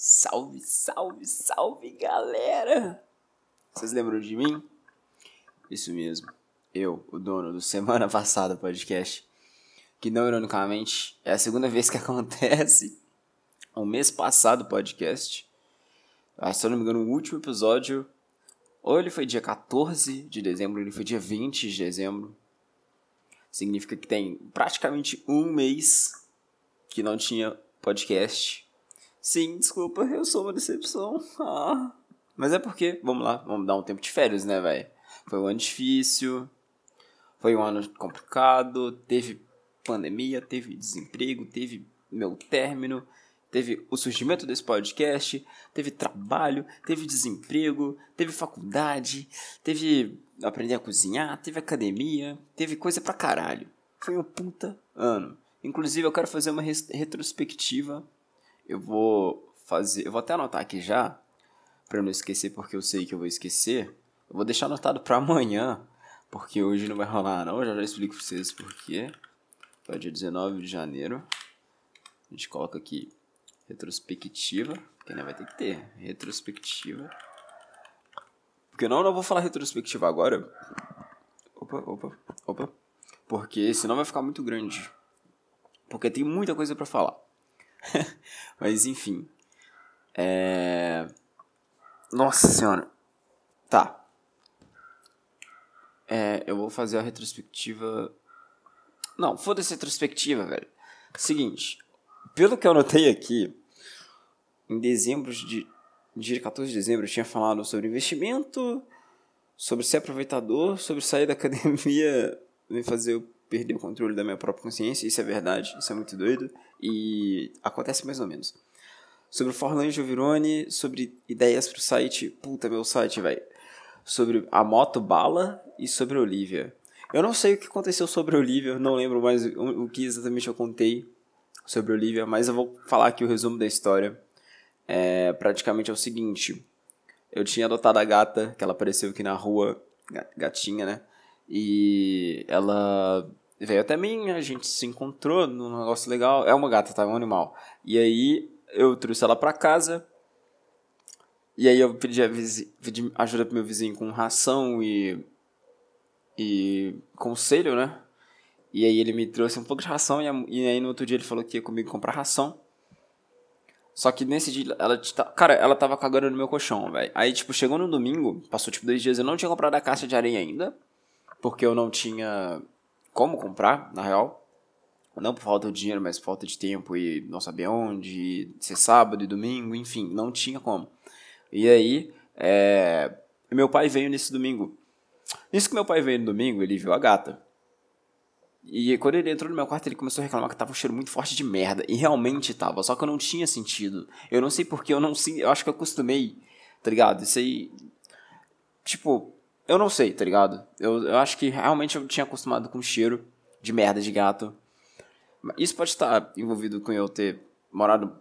Salve, salve, salve, galera! Vocês lembram de mim? Isso mesmo. Eu, o dono do Semana Passada podcast. Que não ironicamente é a segunda vez que acontece. O mês passado podcast. Ah, se eu não me engano, o último episódio. Ou ele foi dia 14 de dezembro, ou ele foi dia 20 de dezembro. Significa que tem praticamente um mês que não tinha podcast. Sim, desculpa, eu sou uma decepção. Ah. Mas é porque, vamos lá, vamos dar um tempo de férias, né, velho? Foi um ano difícil, foi um ano complicado, teve pandemia, teve desemprego, teve meu término, teve o surgimento desse podcast, teve trabalho, teve desemprego, teve faculdade, teve aprender a cozinhar, teve academia, teve coisa pra caralho. Foi um puta ano. Inclusive, eu quero fazer uma retrospectiva. Eu vou fazer, eu vou até anotar aqui já, para não esquecer, porque eu sei que eu vou esquecer. Eu vou deixar anotado para amanhã, porque hoje não vai rolar não, eu já, já explico pra vocês porquê. É o dia 19 de janeiro. A gente coloca aqui retrospectiva, porque né, vai ter que ter retrospectiva. Porque não, não vou falar retrospectiva agora. Opa, opa, opa. Porque senão vai ficar muito grande. Porque tem muita coisa para falar. Mas enfim. É... Nossa senhora. Tá. É, eu vou fazer a retrospectiva. Não, foda-se a retrospectiva, velho. Seguinte. Pelo que eu notei aqui, em dezembro de. Dia 14 de dezembro eu tinha falado sobre investimento, sobre ser aproveitador, sobre sair da academia e fazer eu perder o controle da minha própria consciência. Isso é verdade, isso é muito doido. E acontece mais ou menos sobre o Forlan Giovirone, sobre ideias pro site, puta, meu site, velho. Sobre a moto bala e sobre a Olivia. Eu não sei o que aconteceu sobre a Olivia, não lembro mais o que exatamente eu contei sobre a Olivia, mas eu vou falar aqui o resumo da história. É, praticamente é o seguinte: eu tinha adotado a gata, que ela apareceu aqui na rua, gatinha, né? E ela veio até mim, a gente se encontrou num negócio legal. É uma gata, tá? É um animal. E aí eu trouxe ela para casa. E aí eu pedi, pedi ajuda pro meu vizinho com ração e e conselho, né? E aí ele me trouxe um pouco de ração e, e aí no outro dia ele falou que ia comigo comprar ração. Só que nesse dia, ela, cara, ela tava cagando no meu colchão, velho. Aí, tipo, chegou no domingo, passou, tipo, dois dias, eu não tinha comprado a caixa de areia ainda. Porque eu não tinha como comprar, na real. Não por falta de dinheiro, mas por falta de tempo e não sabia onde, ser sábado e domingo, enfim, não tinha como. E aí, é, meu pai veio nesse domingo. Nisso que meu pai veio no domingo, ele viu a gata. E quando ele entrou no meu quarto, ele começou a reclamar que tava um cheiro muito forte de merda. E realmente tava, só que eu não tinha sentido. Eu não sei porque, eu não sei, eu acho que eu acostumei, tá ligado? Isso aí. Tipo, eu não sei, tá ligado? Eu, eu acho que realmente eu tinha acostumado com o cheiro de merda de gato. Isso pode estar envolvido com eu ter morado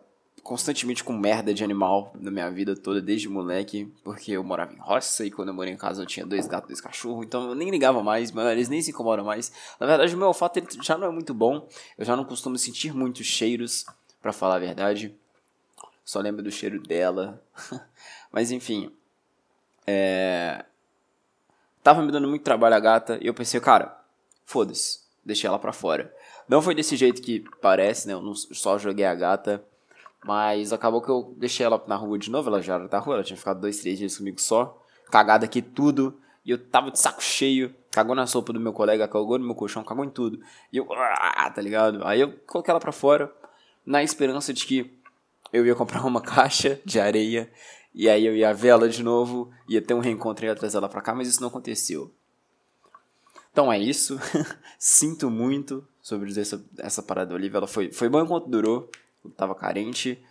constantemente com merda de animal na minha vida toda, desde moleque, porque eu morava em roça e quando eu morei em casa eu tinha dois gatos, dois cachorros, então eu nem ligava mais, mas eles nem se incomodam mais. Na verdade, o meu olfato já não é muito bom, eu já não costumo sentir muitos cheiros, para falar a verdade. Só lembro do cheiro dela. mas enfim, é... Tava me dando muito trabalho a gata e eu pensei, cara, foda-se, deixei ela pra fora. Não foi desse jeito que parece, né? Eu não só joguei a gata. Mas acabou que eu deixei ela na rua de novo. Ela já era da rua, ela tinha ficado dois, três dias comigo só. Cagada aqui tudo. E eu tava de saco cheio. Cagou na sopa do meu colega, cagou no meu colchão, cagou em tudo. E eu, ah, tá ligado? Aí eu coloquei ela pra fora. Na esperança de que eu ia comprar uma caixa de areia. E aí eu ia ver ela de novo. Ia ter um reencontro e ia trazer ela pra cá. Mas isso não aconteceu. Então é isso. Sinto muito sobre essa, essa parada da Olivia. Ela foi, foi bom enquanto durou. Eu tava carente.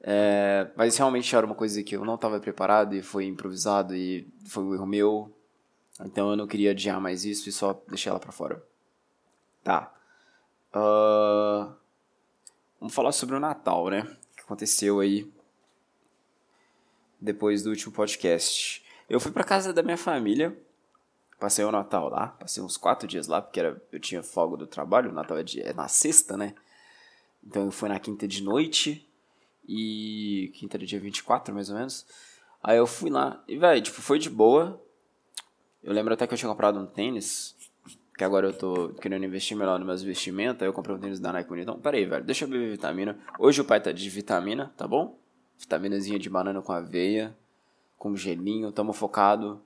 É, mas realmente era uma coisa que eu não estava preparado e foi improvisado e foi um erro meu. Então eu não queria adiar mais isso e só deixei ela pra fora. Tá. Uh, vamos falar sobre o Natal, né? O que aconteceu aí depois do último podcast. Eu fui pra casa da minha família Passei o Natal lá, passei uns quatro dias lá, porque era, eu tinha folga do trabalho, o Natal é, de, é na sexta, né? Então eu fui na quinta de noite, E quinta era dia 24, mais ou menos. Aí eu fui lá. E, velho, tipo, foi de boa. Eu lembro até que eu tinha comprado um tênis. Que agora eu tô querendo investir melhor nos meus investimentos. Aí eu comprei um tênis da Nike bonitão. Pera aí, velho. Deixa eu beber vitamina. Hoje o pai tá de vitamina, tá bom? Vitaminazinha de banana com aveia. Com gelinho. Tamo focado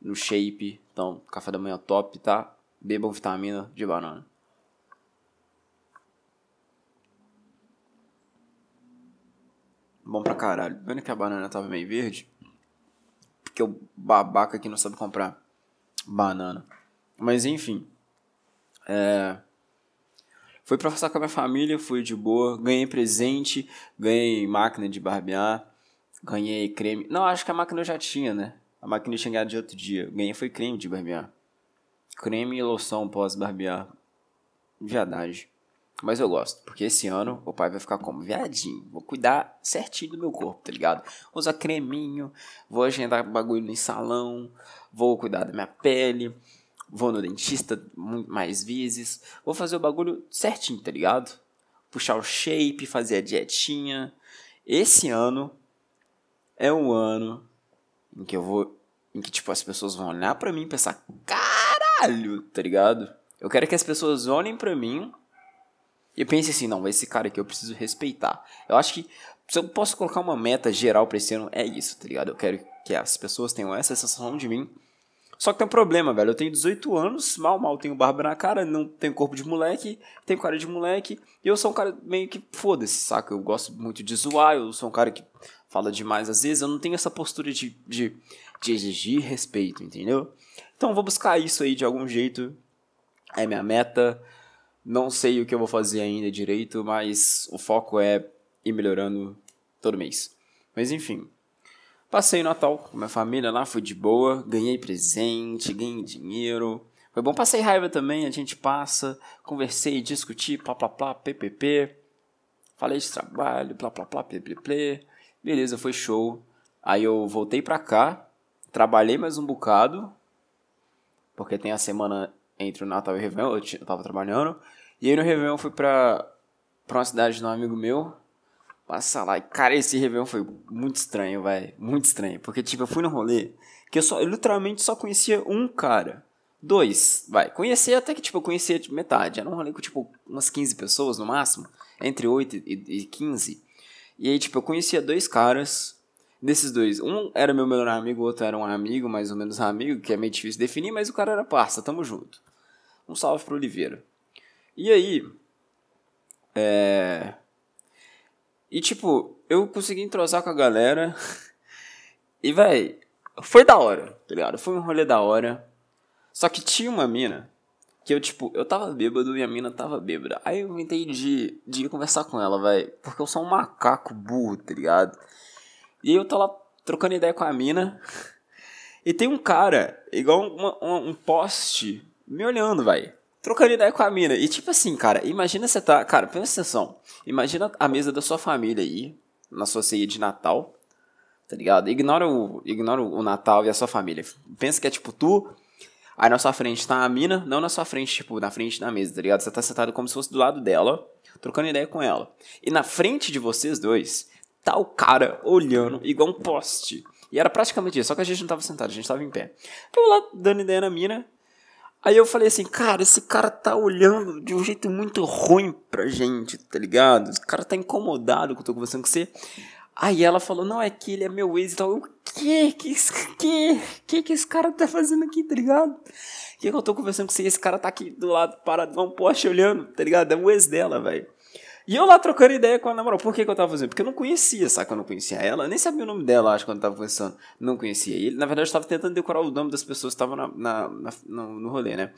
no shape. Então, café da manhã top, tá? Bebam vitamina de banana. Bom pra caralho. Vendo que a banana tava meio verde. Porque o babaca aqui não sabe comprar banana. Mas enfim. É... Fui pra passar com a minha família, fui de boa. Ganhei presente, ganhei máquina de barbear. Ganhei creme. Não, acho que a máquina eu já tinha, né? A máquina eu tinha ganhado de outro dia. Ganhei foi creme de barbear. Creme e loção pós-barbear. Verdade. Mas eu gosto, porque esse ano o pai vai ficar como? Viadinho. Vou cuidar certinho do meu corpo, tá ligado? Vou usar creminho, vou agendar bagulho no salão, vou cuidar da minha pele, vou no dentista mais vezes, vou fazer o bagulho certinho, tá ligado? Puxar o shape, fazer a dietinha. Esse ano é um ano em que eu vou. Em que, tipo, as pessoas vão olhar pra mim e pensar, caralho, tá ligado? Eu quero que as pessoas olhem pra mim e pense assim, não, esse cara aqui eu preciso respeitar. Eu acho que se eu posso colocar uma meta geral pra esse ano, é isso, tá ligado? Eu quero que as pessoas tenham essa sensação de mim. Só que tem um problema, velho. Eu tenho 18 anos, mal, mal tenho barba na cara, não tenho corpo de moleque, tenho cara de moleque. E eu sou um cara meio que foda-se, saca? Eu gosto muito de zoar, eu sou um cara que fala demais às vezes. Eu não tenho essa postura de, de, de exigir respeito, entendeu? Então eu vou buscar isso aí de algum jeito. É minha meta. Não sei o que eu vou fazer ainda direito, mas o foco é ir melhorando todo mês. Mas enfim, passei o Natal com minha família lá, fui de boa, ganhei presente, ganhei dinheiro. Foi bom, passei raiva também, a gente passa, conversei, discuti, plá plá plá, ppp. Falei de trabalho, plá plá plá, ppp. Beleza, foi show. Aí eu voltei pra cá, trabalhei mais um bocado, porque tem a semana entre o Natal e o Réveillon, eu, tava trabalhando. E aí no Réveillon fui pra, pra uma cidade de um amigo meu, passar lá. E, cara, esse Réveillon foi muito estranho, vai Muito estranho. Porque, tipo, eu fui no rolê que eu, só, eu literalmente só conhecia um cara. Dois, vai. Conhecia até que, tipo, eu conhecia tipo, metade. Era um rolê com, tipo, umas 15 pessoas no máximo. Entre 8 e, e 15. E aí, tipo, eu conhecia dois caras. Desses dois, um era meu melhor amigo, o outro era um amigo, mais ou menos amigo, que é meio difícil definir, mas o cara era parça, tamo junto. Um salve pro Oliveira. E aí. É. E tipo, eu consegui entrosar com a galera. e, véi, foi da hora, tá ligado? Foi um rolê da hora. Só que tinha uma mina que eu, tipo, eu tava bêbado e a mina tava bêbada. Aí eu inventei de, de ir conversar com ela, velho. Porque eu sou um macaco burro, tá ligado? E eu tô lá trocando ideia com a mina. E tem um cara, igual uma, uma, um poste, me olhando, velho trocando ideia com a mina. E tipo assim, cara, imagina você tá. Cara, presta atenção. Imagina a mesa da sua família aí, na sua ceia de Natal. Tá ligado? Ignora o, ignora o Natal e a sua família. Pensa que é tipo tu. Aí na sua frente tá a mina, não na sua frente, tipo, na frente da mesa, tá ligado? Você tá sentado como se fosse do lado dela, trocando ideia com ela. E na frente de vocês dois, tá o cara olhando igual um poste. E era praticamente isso, só que a gente não tava sentado, a gente tava em pé. Eu lá dando ideia na mina, Aí eu falei assim, cara, esse cara tá olhando de um jeito muito ruim pra gente, tá ligado? Esse cara tá incomodado que eu tô conversando com você. Aí ela falou, não, é que ele é meu ex e tal. Eu, que? Que, que, que que esse cara tá fazendo aqui, tá ligado? Que que eu tô conversando com você? Esse cara tá aqui do lado, parado, um poste olhando, tá ligado? É o ex dela, velho. E eu lá trocando ideia com a namorada. Por que, que eu tava fazendo? Porque eu não conhecia, saca? Eu não conhecia ela. Eu nem sabia o nome dela, acho, quando eu tava conversando. Não conhecia. E na verdade, eu tava tentando decorar o nome das pessoas que estavam na, na, na, no, no rolê, né?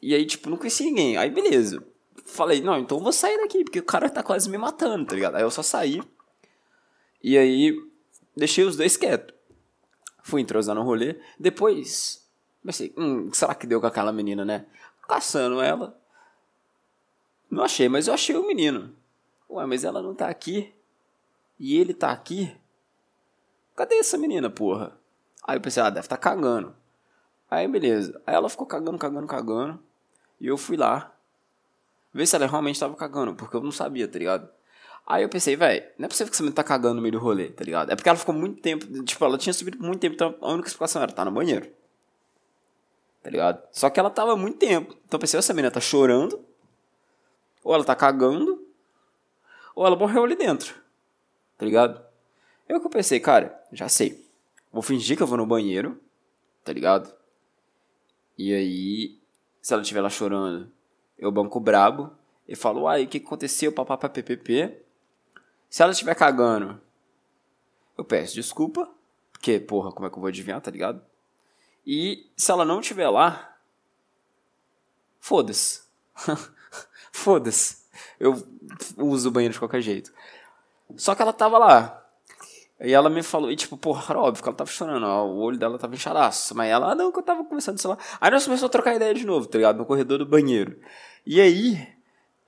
E aí, tipo, não conhecia ninguém. Aí, beleza. Falei, não, então eu vou sair daqui, porque o cara tá quase me matando, tá ligado? Aí eu só saí. E aí, deixei os dois quietos. Fui entrosar no rolê. Depois, pensei, hum, será que deu com aquela menina, né? Caçando ela. Não achei, mas eu achei o menino. Ué, mas ela não tá aqui. E ele tá aqui? Cadê essa menina, porra? Aí eu pensei, ah, deve tá cagando. Aí beleza. Aí ela ficou cagando, cagando, cagando. E eu fui lá. Ver se ela realmente tava cagando, porque eu não sabia, tá ligado? Aí eu pensei, velho, não é possível que você me tá cagando no meio do rolê, tá ligado? É porque ela ficou muito tempo, tipo, ela tinha subido muito tempo, então a única explicação era tá no banheiro. Tá ligado? Só que ela tava muito tempo. Então eu pensei, essa menina tá chorando, ou ela tá cagando, ou ela morreu ali dentro. Tá ligado? Eu que pensei, cara, já sei. Vou fingir que eu vou no banheiro, tá ligado? E aí, se ela estiver lá chorando, eu banco brabo e falo, uai, o que aconteceu, papapá, ppp. Se ela estiver cagando, eu peço desculpa, porque, porra, como é que eu vou adivinhar, tá ligado? E se ela não estiver lá, foda-se. foda-se. Eu uso o banheiro de qualquer jeito. Só que ela tava lá. E ela me falou, e tipo, porra, óbvio que ela tava chorando, ó, o olho dela tava inchadaço. Mas ela, ah, não, que eu tava conversando, sei lá. Aí nós começamos a trocar ideia de novo, tá ligado? No corredor do banheiro. E aí,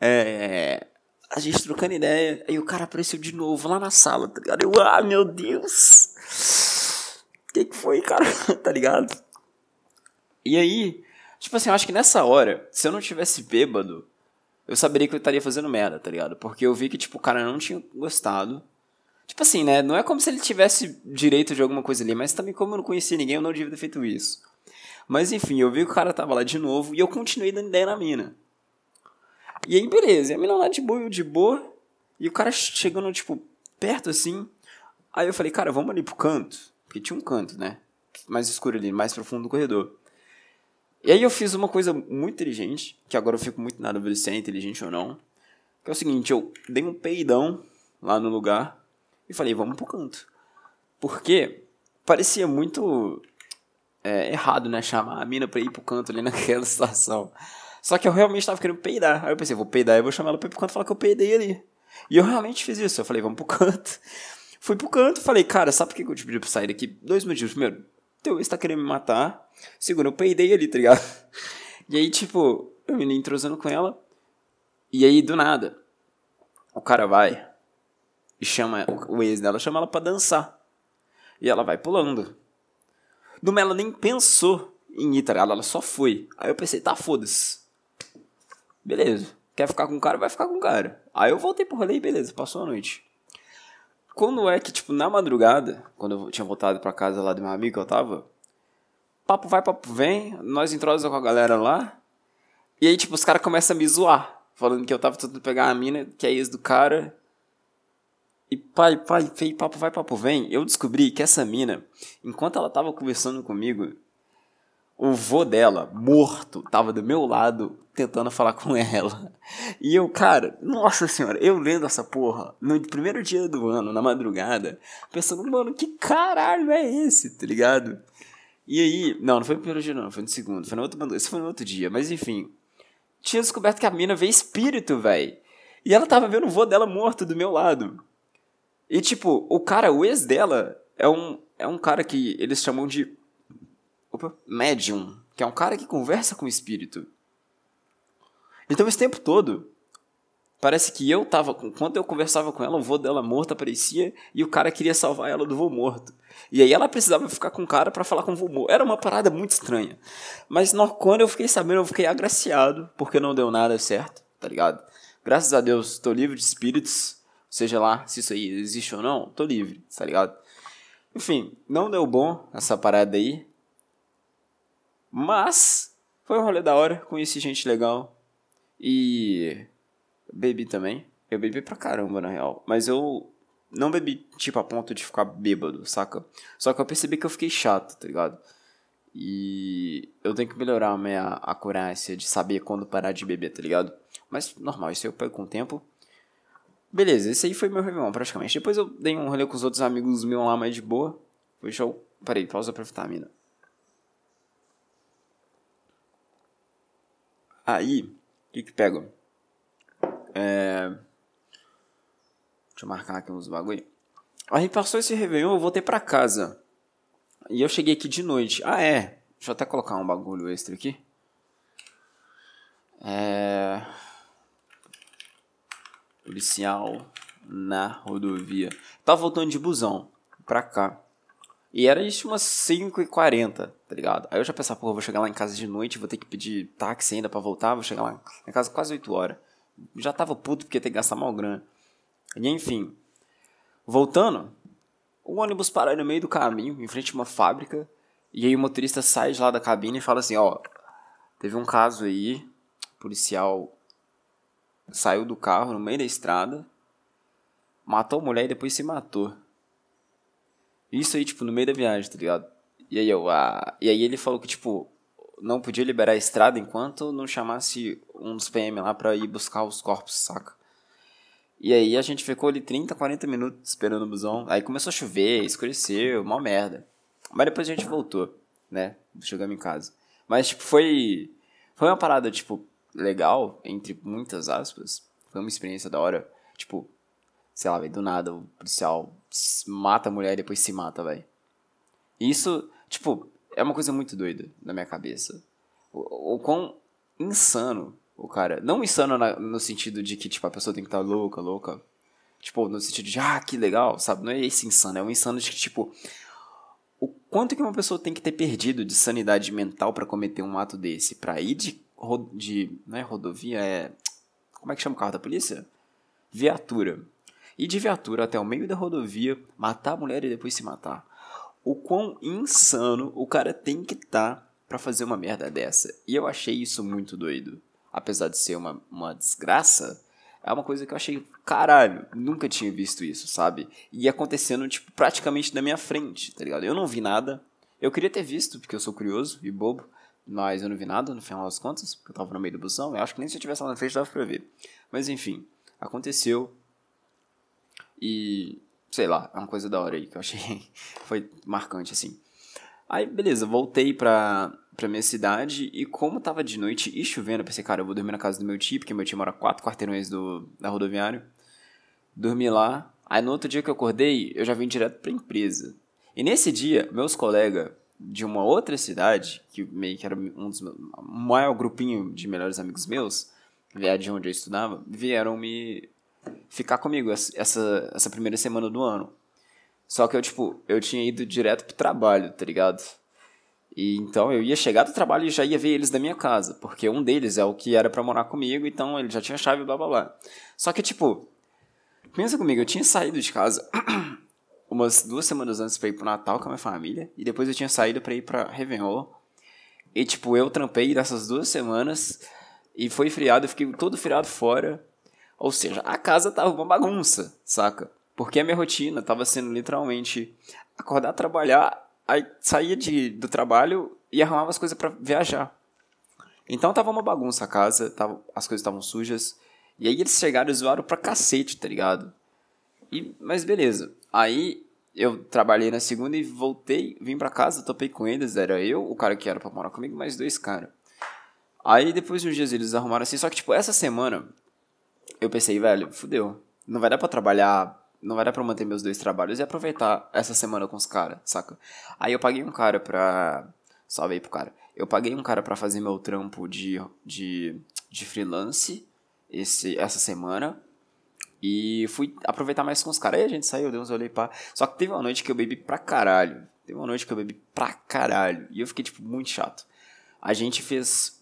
é, a gente trocando ideia, aí o cara apareceu de novo lá na sala, tá ligado? Eu, ah, meu Deus! O que, que foi, cara? tá ligado? E aí, tipo assim, eu acho que nessa hora, se eu não tivesse bêbado, eu saberia que eu estaria fazendo merda, tá ligado? Porque eu vi que, tipo, o cara não tinha gostado. Tipo assim, né? Não é como se ele tivesse direito de alguma coisa ali, mas também como eu não conhecia ninguém, eu não devia ter feito isso. Mas enfim, eu vi que o cara tava lá de novo e eu continuei dando ideia na mina. E aí, beleza. E a mina lá de boa, eu de boa. E o cara chegando, tipo, perto assim. Aí eu falei, cara, vamos ali pro canto. Porque tinha um canto, né? Mais escuro ali, mais profundo do corredor. E aí eu fiz uma coisa muito inteligente, que agora eu fico muito na dúvida se é inteligente ou não. Que é o seguinte, eu dei um peidão lá no lugar e falei, vamos pro canto. Porque parecia muito é, errado, né? Chamar a mina pra ir pro canto ali naquela situação. Só que eu realmente tava querendo peidar. Aí eu pensei, vou peidar e vou chamar ela pra ir pro canto e falar que eu peidei ali. E eu realmente fiz isso. Eu falei, vamos pro canto. Fui pro canto falei, cara, sabe por que eu te pedi pra sair daqui? Dois motivos. Primeiro, teu ex tá querendo me matar. Segundo, eu peidei ali, tá ligado? E aí, tipo, eu me entrosando com ela. E aí, do nada, o cara vai e chama o ex dela, chama ela pra dançar. E ela vai pulando. Numa ela nem pensou em ir, tá ligado? Ela só foi. Aí eu pensei, tá, foda-se. Beleza. Quer ficar com o cara, vai ficar com o cara. Aí eu voltei pro rolê e beleza, passou a noite. Quando é que, tipo, na madrugada, quando eu tinha voltado pra casa lá do meu amigo que eu tava, papo vai, papo vem, nós entrosamos com a galera lá, e aí, tipo, os caras começam a me zoar, falando que eu tava tentando pegar a mina, que é ex do cara, e pai, pai, fei, papo vai, papo vem, eu descobri que essa mina, enquanto ela tava conversando comigo, o vô dela, morto, tava do meu lado tentando falar com ela. E eu, cara, nossa senhora, eu lendo essa porra no primeiro dia do ano, na madrugada, pensando, mano, que caralho é esse, tá ligado? E aí, não, não foi no primeiro dia, não, foi no segundo, foi no outro, esse foi no outro dia, mas enfim. Tinha descoberto que a mina vê espírito, velho. E ela tava vendo o vô dela morto do meu lado. E tipo, o cara, o ex dela, é um, é um cara que eles chamam de opa, médium, que é um cara que conversa com o espírito. Então esse tempo todo, parece que eu tava, quando eu conversava com ela, o vô dela morto aparecia e o cara queria salvar ela do vô morto. E aí ela precisava ficar com o cara para falar com o vô morto. Era uma parada muito estranha. Mas no, quando eu fiquei sabendo, eu fiquei agraciado, porque não deu nada certo, tá ligado? Graças a Deus, estou livre de espíritos, seja lá se isso aí existe ou não, tô livre, tá ligado? Enfim, não deu bom essa parada aí. Mas foi um rolê da hora, conheci gente legal e bebi também. Eu bebi pra caramba, na real. Mas eu não bebi, tipo, a ponto de ficar bêbado, saca? Só que eu percebi que eu fiquei chato, tá ligado? E eu tenho que melhorar a minha acurácia de saber quando parar de beber, tá ligado? Mas normal, isso eu pego com o tempo. Beleza, esse aí foi meu Réveillon, praticamente. Depois eu dei um rolê com os outros amigos meus lá mais de boa. Foi show. Parei, pausa pra vitamina. Aí, que que pega? É... Deixa eu marcar aqui uns bagulho. Aí passou esse Réveillon, eu voltei pra casa. E eu cheguei aqui de noite. Ah, é. Deixa eu até colocar um bagulho extra aqui. É... Policial na rodovia. Tava voltando de busão pra cá. E era isso umas 5h40, tá ligado? Aí eu já pensava, pô, vou chegar lá em casa de noite, vou ter que pedir táxi ainda pra voltar, vou chegar lá em casa quase 8 horas. Já tava puto porque ia ter que gastar mal grana. E enfim, voltando, o ônibus para no meio do caminho, em frente a uma fábrica, e aí o motorista sai de lá da cabine e fala assim, ó, teve um caso aí, policial saiu do carro no meio da estrada, matou a mulher e depois se matou. Isso aí, tipo, no meio da viagem, tá ligado? E aí eu, ah, e aí ele falou que, tipo, não podia liberar a estrada enquanto não chamasse uns PM lá pra ir buscar os corpos, saca? E aí a gente ficou ali 30, 40 minutos esperando o busão. Aí começou a chover, escureceu, mó merda. Mas depois a gente voltou, né? Chegamos em casa. Mas, tipo, foi. Foi uma parada, tipo, legal, entre muitas aspas. Foi uma experiência da hora. Tipo, sei lá, velho, do nada o policial mata a mulher e depois se mata, velho. Isso, tipo, é uma coisa muito doida na minha cabeça. O, o quão insano o cara. Não insano na, no sentido de que, tipo, a pessoa tem que estar tá louca, louca. Tipo, no sentido de, ah, que legal, sabe? Não é esse insano, é um insano de que, tipo, o quanto que uma pessoa tem que ter perdido de sanidade mental para cometer um ato desse? Pra ir de, de. Não é rodovia, é. Como é que chama o carro da polícia? Viatura. Ir de viatura até o meio da rodovia, matar a mulher e depois se matar o quão insano o cara tem que estar tá para fazer uma merda dessa. E eu achei isso muito doido. Apesar de ser uma, uma desgraça, é uma coisa que eu achei, caralho, nunca tinha visto isso, sabe? E acontecendo, tipo, praticamente na minha frente, tá ligado? Eu não vi nada. Eu queria ter visto, porque eu sou curioso e bobo, mas eu não vi nada no final das contas, porque eu tava no meio do busão. Eu acho que nem se eu tivesse lá na frente dava pra ver. Mas enfim, aconteceu. E sei lá, é uma coisa da hora aí que eu achei foi marcante assim. Aí, beleza, voltei pra, pra minha cidade e como tava de noite e chovendo, eu pensei, cara, eu vou dormir na casa do meu tio, porque meu tio mora quatro quarteirões do, da rodoviária. Dormi lá. Aí no outro dia que eu acordei, eu já vim direto pra empresa. E nesse dia, meus colegas de uma outra cidade, que meio que era um dos meus, maior grupinho de melhores amigos meus, de onde eu estudava, vieram me ficar comigo essa, essa primeira semana do ano. Só que eu, tipo, eu tinha ido direto pro trabalho, tá ligado? E então eu ia chegar do trabalho e já ia ver eles da minha casa, porque um deles é o que era para morar comigo, então ele já tinha chave, blá blá blá. Só que, tipo, pensa comigo, eu tinha saído de casa umas duas semanas antes pra ir pro Natal com a minha família, e depois eu tinha saído pra ir pra Réveillon. E, tipo, eu trampei nessas duas semanas, e foi friado, eu fiquei todo friado fora. Ou seja, a casa tava uma bagunça, saca? Porque a minha rotina tava sendo literalmente acordar, trabalhar, aí saía de, do trabalho e arrumava as coisas para viajar. Então tava uma bagunça a casa, tava, as coisas estavam sujas. E aí eles chegaram e zoaram pra cacete, tá ligado? E, mas beleza. Aí eu trabalhei na segunda e voltei, vim pra casa, topei com eles. Era eu, o cara que era pra morar comigo, mais dois caras. Aí depois de uns dias eles arrumaram assim. Só que, tipo, essa semana eu pensei, velho, fudeu. Não vai dar pra trabalhar, não vai dar pra manter meus dois trabalhos e aproveitar essa semana com os caras, saca? Aí eu paguei um cara pra. Salve aí pro cara. Eu paguei um cara pra fazer meu trampo de, de, de freelance esse, essa semana. E fui aproveitar mais com os caras. Aí a gente saiu, deu uns olhei pá. Só que teve uma noite que eu bebi pra caralho. Teve uma noite que eu bebi pra caralho. E eu fiquei, tipo, muito chato. A gente fez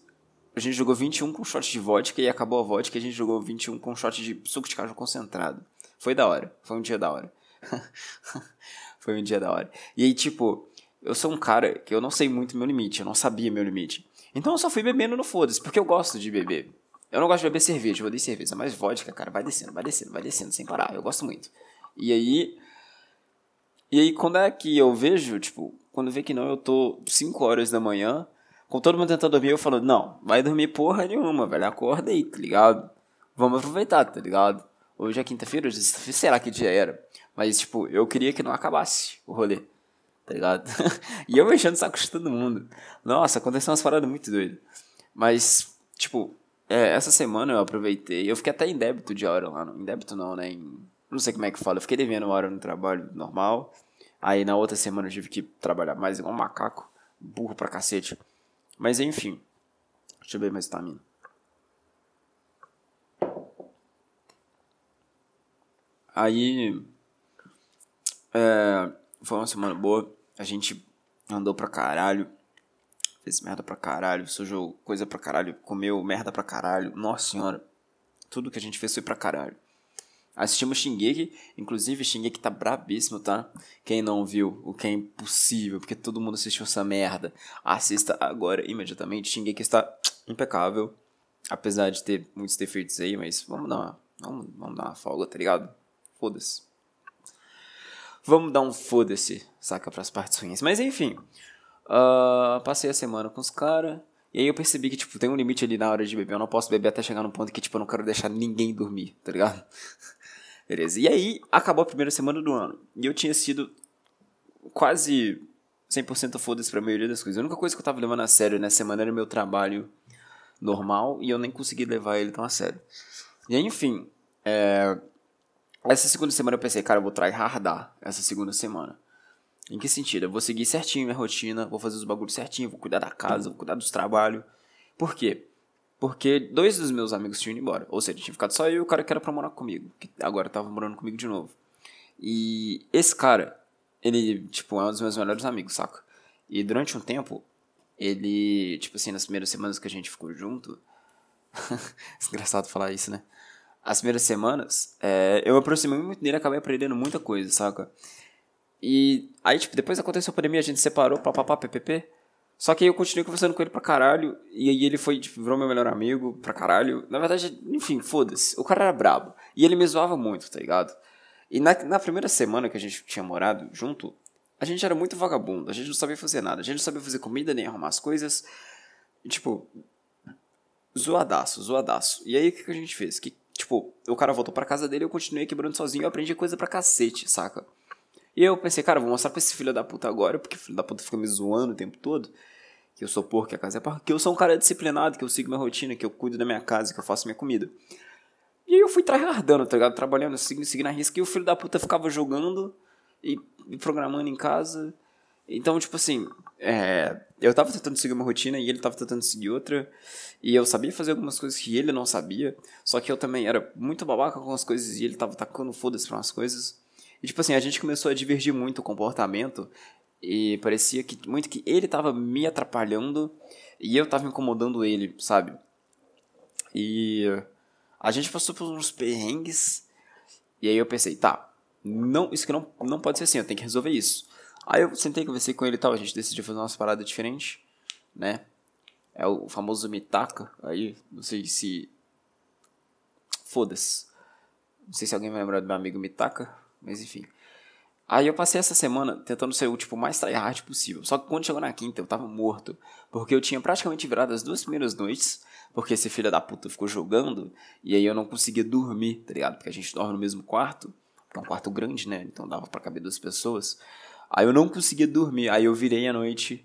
a gente jogou 21 com shot de vodka e acabou a vodka e a gente jogou 21 com shot de suco de caju concentrado. Foi da hora. Foi um dia da hora. Foi um dia da hora. E aí, tipo, eu sou um cara que eu não sei muito meu limite, eu não sabia meu limite. Então eu só fui bebendo no foda-se, porque eu gosto de beber. Eu não gosto de beber cerveja, eu odeio cerveja, mas vodka, cara, vai descendo, vai descendo, vai descendo sem parar. Eu gosto muito. E aí. E aí, quando é que eu vejo, tipo, quando vê que não, eu tô 5 horas da manhã com todo mundo tentando dormir, eu falo, não, vai dormir porra nenhuma, velho. Acorda aí, tá ligado? Vamos aproveitar, tá ligado? Hoje é quinta-feira, sei lá que dia era. Mas, tipo, eu queria que não acabasse o rolê, tá ligado? e eu mexendo o saco de todo mundo. Nossa, aconteceu umas paradas muito doidas. Mas, tipo, é, essa semana eu aproveitei. Eu fiquei até em débito de hora lá. Em débito não, né? Em, não sei como é que fala. Eu fiquei devendo hora no trabalho normal. Aí na outra semana eu tive que trabalhar mais igual um macaco. Burro pra cacete. Mas enfim. Deixa eu ver mais estamina. Aí. É, foi uma semana boa. A gente andou pra caralho. Fez merda pra caralho. Sujou coisa pra caralho. Comeu merda pra caralho. Nossa senhora. Tudo que a gente fez foi pra caralho. Assistimos Shingeki, inclusive Shingeki tá brabíssimo, tá? Quem não viu, o que é impossível, porque todo mundo assistiu essa merda, assista agora, imediatamente. Shingeki está impecável, apesar de ter muitos defeitos aí, mas vamos dar uma, vamos, vamos dar uma folga, tá ligado? Foda-se. Vamos dar um foda-se, saca, pras partes ruins. Mas enfim, uh, passei a semana com os caras. E aí eu percebi que, tipo, tem um limite ali na hora de beber. Eu não posso beber até chegar no ponto que, tipo, eu não quero deixar ninguém dormir, tá ligado? Beleza. E aí, acabou a primeira semana do ano. E eu tinha sido quase 100% foda-se pra maioria das coisas. A única coisa que eu tava levando a sério nessa semana era o meu trabalho normal. E eu nem consegui levar ele tão a sério. E aí, enfim, é... essa segunda semana eu pensei, cara, eu vou tryhardar essa segunda semana. Em que sentido? Eu vou seguir certinho minha rotina, vou fazer os bagulhos certinho, vou cuidar da casa, vou cuidar dos trabalhos. Por quê? Porque dois dos meus amigos tinham ido embora. Ou seja, tinha ficado só eu e o cara que era pra morar comigo. Que agora tava morando comigo de novo. E esse cara, ele, tipo, é um dos meus melhores amigos, saca? E durante um tempo, ele, tipo assim, nas primeiras semanas que a gente ficou junto. engraçado falar isso, né? As primeiras semanas, é, eu aproximei muito dele acabei aprendendo muita coisa, saca? E aí, tipo, depois aconteceu a pandemia, a gente separou, papapá, ppp. Só que aí eu continuei conversando com ele pra caralho. E aí ele foi, tipo, virou meu melhor amigo pra caralho. Na verdade, enfim, foda-se. O cara era brabo. E ele me zoava muito, tá ligado? E na, na primeira semana que a gente tinha morado junto, a gente era muito vagabundo. A gente não sabia fazer nada. A gente não sabia fazer comida nem arrumar as coisas. E, tipo, zoadaço, zoadaço. E aí o que, que a gente fez? Que, tipo, o cara voltou pra casa dele, eu continuei quebrando sozinho, eu aprendi coisa pra cacete, saca? E eu pensei, cara, vou mostrar pra esse filho da puta agora, porque o filho da puta fica me zoando o tempo todo. Que eu sou porco, que a casa é. Que eu sou um cara disciplinado, que eu sigo minha rotina, que eu cuido da minha casa, que eu faço minha comida. E aí eu fui tryhardando, tá ligado? Trabalhando, seguindo, seguindo a risca. E o filho da puta ficava jogando e, e programando em casa. Então, tipo assim, é, eu tava tentando seguir uma rotina e ele tava tentando seguir outra. E eu sabia fazer algumas coisas que ele não sabia. Só que eu também era muito babaca com as coisas e ele tava tacando foda-se pra umas coisas. E, tipo assim, a gente começou a divergir muito o comportamento e parecia que muito que ele tava me atrapalhando e eu tava incomodando ele, sabe? E a gente passou por uns perrengues e aí eu pensei, tá, não, isso que não, não pode ser assim, eu tenho que resolver isso. Aí eu sentei, conversei com ele e tal, a gente decidiu fazer umas paradas diferentes, né? É o famoso Mitaka, aí, não sei se... Foda-se. Não sei se alguém vai lembrar do meu amigo Mitaka, mas enfim. Aí eu passei essa semana tentando ser o tipo mais tryhard possível. Só que quando chegou na quinta eu tava morto. Porque eu tinha praticamente virado as duas primeiras noites. Porque esse filho da puta ficou jogando. E aí eu não conseguia dormir, tá ligado? Porque a gente dorme no mesmo quarto. É um quarto grande, né? Então dava pra caber duas pessoas. Aí eu não conseguia dormir. Aí eu virei a noite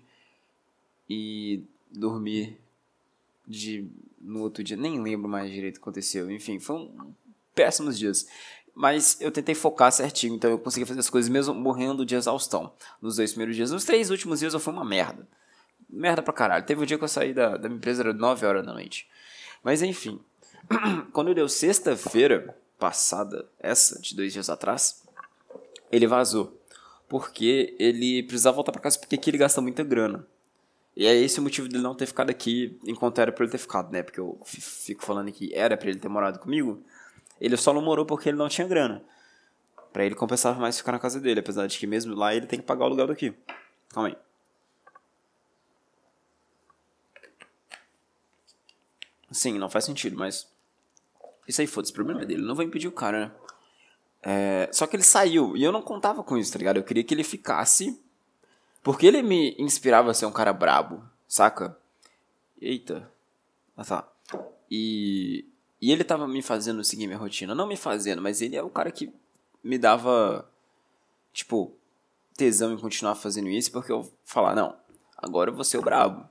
e dormi de no outro dia. Nem lembro mais direito o que aconteceu. Enfim, foi um péssimos dias. Mas eu tentei focar certinho, então eu consegui fazer as coisas mesmo morrendo de exaustão nos dois primeiros dias. Nos três últimos dias eu fui uma merda. Merda pra caralho. Teve um dia que eu saí da, da minha empresa, era 9 horas da noite. Mas enfim, quando deu sexta-feira passada, essa, de dois dias atrás, ele vazou. Porque ele precisava voltar para casa porque aqui ele gasta muita grana. E é esse o motivo dele não ter ficado aqui enquanto era pra ele ter ficado, né? Porque eu fico falando que era pra ele ter morado comigo. Ele só não morou porque ele não tinha grana. Pra ele compensava mais ficar na casa dele, apesar de que mesmo lá ele tem que pagar o aluguel daqui. Calma aí. Sim, não faz sentido, mas. Isso aí foda-se, o problema é dele. Não vou impedir o cara, né? É... Só que ele saiu e eu não contava com isso, tá ligado? Eu queria que ele ficasse. Porque ele me inspirava a ser um cara brabo, saca? Eita. Ah tá. E e ele tava me fazendo seguir minha rotina. Não me fazendo, mas ele é o cara que me dava, tipo, tesão em continuar fazendo isso, porque eu falar, não, agora eu vou ser o brabo.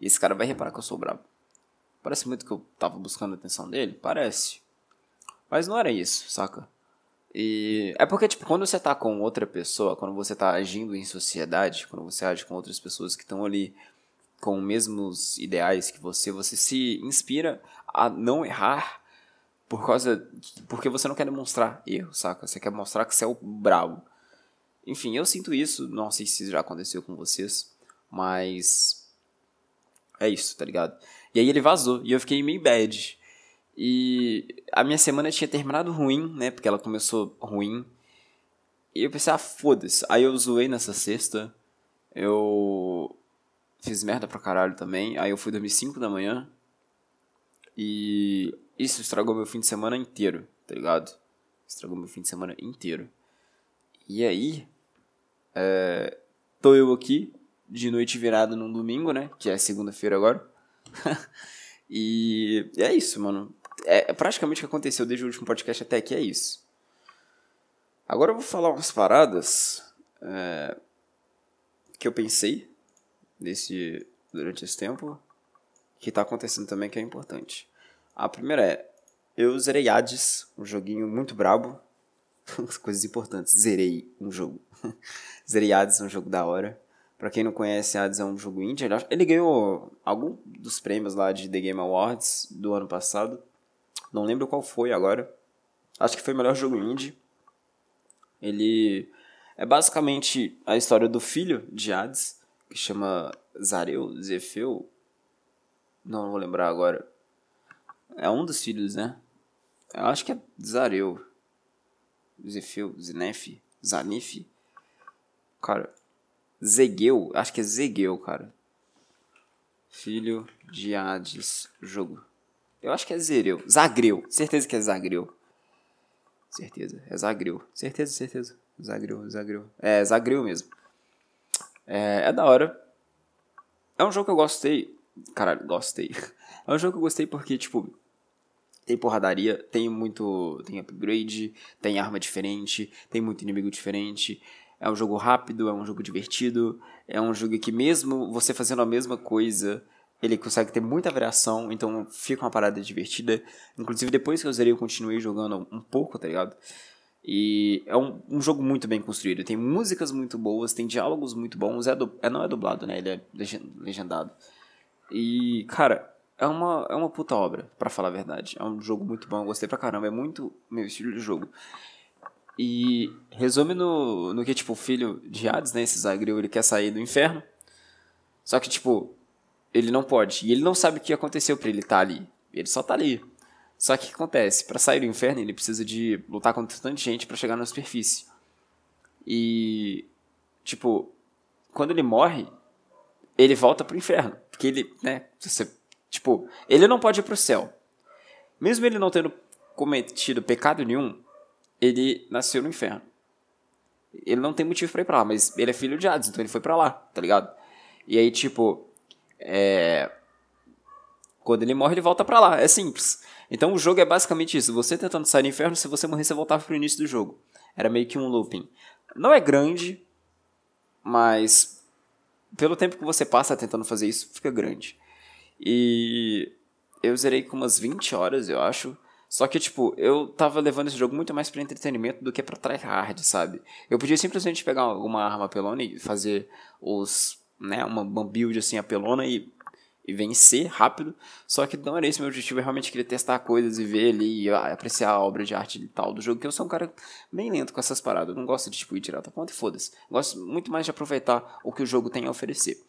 E esse cara vai reparar que eu sou brabo. Parece muito que eu tava buscando a atenção dele? Parece. Mas não era isso, saca? E é porque, tipo, quando você tá com outra pessoa, quando você tá agindo em sociedade, quando você age com outras pessoas que estão ali com os mesmos ideais que você, você se inspira a não errar por causa porque você não quer demonstrar erro, saca? Você quer mostrar que você é o brabo. Enfim, eu sinto isso, não sei se já aconteceu com vocês, mas é isso, tá ligado? E aí ele vazou e eu fiquei meio bad. E a minha semana tinha terminado ruim, né? Porque ela começou ruim. E eu pensei, ah, foda-se. Aí eu zoei nessa sexta. Eu fiz merda pra caralho também. Aí eu fui dormir 5 da manhã. E isso estragou meu fim de semana inteiro, tá ligado? Estragou meu fim de semana inteiro. E aí, é, tô eu aqui, de noite virada num domingo, né? Que é segunda-feira agora. e é isso, mano. É, é praticamente o que aconteceu desde o último podcast até aqui, é isso. Agora eu vou falar umas paradas é, que eu pensei desse, durante esse tempo, que tá acontecendo também, que é importante. A primeira é, eu zerei Hades, um joguinho muito brabo. Coisas importantes, zerei um jogo. zerei Hades, um jogo da hora. Pra quem não conhece, Hades é um jogo indie. Ele ganhou algum dos prêmios lá de The Game Awards do ano passado. Não lembro qual foi agora. Acho que foi o melhor jogo indie. Ele é basicamente a história do filho de Hades, que chama Zareu, Zefeu. Não, não vou lembrar agora. É um dos filhos, né? Eu acho que é Zareu. Zefeu, Zinef, Zanif. Cara, Zegeu, acho que é Zegeu, cara. Filho de Hades, jogo. Eu acho que é Zereu. Zagreu, certeza que é Zagreu. Certeza, é Zagreu. Certeza, certeza. Zagreu, Zagreu. É, Zagreu mesmo. É, é da hora. É um jogo que eu gostei. Caralho, gostei. É um jogo que eu gostei porque, tipo, tem porradaria, tem muito. tem upgrade, tem arma diferente, tem muito inimigo diferente. É um jogo rápido, é um jogo divertido, é um jogo que mesmo você fazendo a mesma coisa, ele consegue ter muita variação, então fica uma parada divertida. Inclusive, depois que eu zerei, eu continuei jogando um pouco, tá ligado? E é um, um jogo muito bem construído. Tem músicas muito boas, tem diálogos muito bons. É, du, é não é dublado, né? Ele é legendado. E, cara, é uma, é uma puta obra, para falar a verdade. É um jogo muito bom, eu gostei pra caramba. É muito meu estilo de jogo. E resume no, no que, tipo, o filho de Hades, né? Esse Zagreu, ele quer sair do inferno. Só que, tipo, ele não pode. E ele não sabe o que aconteceu para ele estar tá ali. Ele só tá ali. Só que o que acontece? Para sair do inferno, ele precisa de lutar contra tanta gente para chegar na superfície. E tipo, quando ele morre, ele volta pro inferno, porque ele, né, você, tipo, ele não pode ir pro céu. Mesmo ele não tendo cometido pecado nenhum, ele nasceu no inferno. Ele não tem motivo para ir pra lá, mas ele é filho de Hades, então ele foi para lá, tá ligado? E aí, tipo, é... Quando ele morre, ele volta para lá. É simples. Então o jogo é basicamente isso. Você tentando sair do inferno, se você morrer, você voltava pro início do jogo. Era meio que um looping. Não é grande, mas pelo tempo que você passa tentando fazer isso, fica grande. E eu zerei com umas 20 horas, eu acho. Só que, tipo, eu tava levando esse jogo muito mais pra entretenimento do que pra tryhard, sabe? Eu podia simplesmente pegar alguma arma apelona e fazer os né, uma, uma build assim apelona e, e vencer rápido. Só que não era esse meu objetivo, eu realmente queria testar coisas e ver ali e apreciar a obra de arte e tal do jogo, que eu sou um cara bem lento com essas paradas. Eu não gosto de tipo, ir direto a ponto e foda-se. Gosto muito mais de aproveitar o que o jogo tem a oferecer.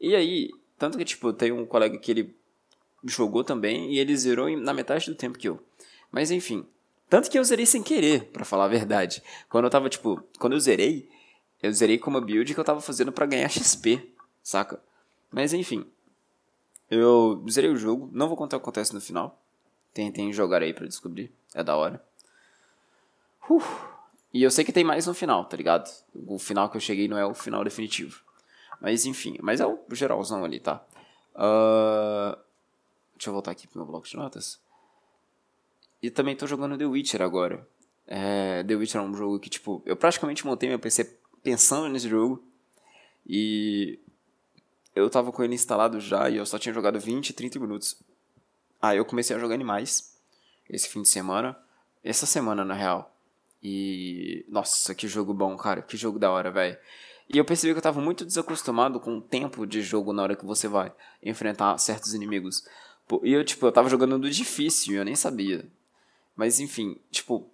E aí, tanto que tipo, tem um colega que ele jogou também e ele zerou na metade do tempo que eu. Mas enfim, tanto que eu zerei sem querer, para falar a verdade. Quando eu tava, tipo, quando eu zerei, eu zerei com uma build que eu tava fazendo para ganhar XP, saca? Mas enfim. Eu zerei o jogo, não vou contar o que acontece no final. Tentem jogar aí para descobrir, é da hora. E eu sei que tem mais no final, tá ligado? O final que eu cheguei não é o final definitivo. Mas enfim, mas é o geralzão ali, tá? Uh, deixa eu voltar aqui pro meu bloco de notas. E também tô jogando The Witcher agora. É, The Witcher é um jogo que, tipo, eu praticamente montei meu PC pensando nesse jogo. E eu tava com ele instalado já e eu só tinha jogado 20, 30 minutos. Aí eu comecei a jogar animais esse fim de semana. Essa semana, na real. E. Nossa, que jogo bom, cara. Que jogo da hora, velho. E eu percebi que eu tava muito desacostumado com o tempo de jogo na hora que você vai enfrentar certos inimigos. E eu, tipo, eu tava jogando no difícil e eu nem sabia. Mas enfim, tipo,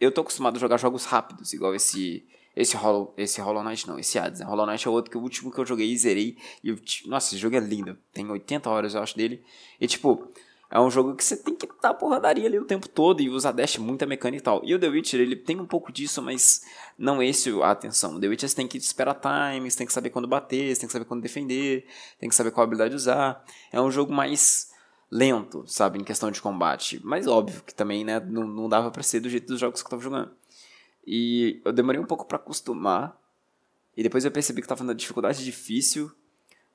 eu tô acostumado a jogar jogos rápidos, igual esse esse Hollow, esse Hollow Knight não, esse Hades. Né? Hollow Knight é outro que o último que eu joguei e zerei. E eu, nossa, esse jogo é lindo. Tem 80 horas, eu acho, dele. E tipo, É um jogo que você tem que estar porradaria ali o tempo todo e usar dash muita mecânica e tal. E o The Witcher, ele tem um pouco disso, mas não esse a atenção. O The Witcher você tem que esperar times, tem que saber quando bater, tem que saber quando defender, tem que saber qual habilidade usar. É um jogo mais lento, sabe, em questão de combate. Mas óbvio que também, né, não, não dava para ser do jeito dos jogos que eu tava jogando. E eu demorei um pouco para acostumar. E depois eu percebi que tava na dificuldade difícil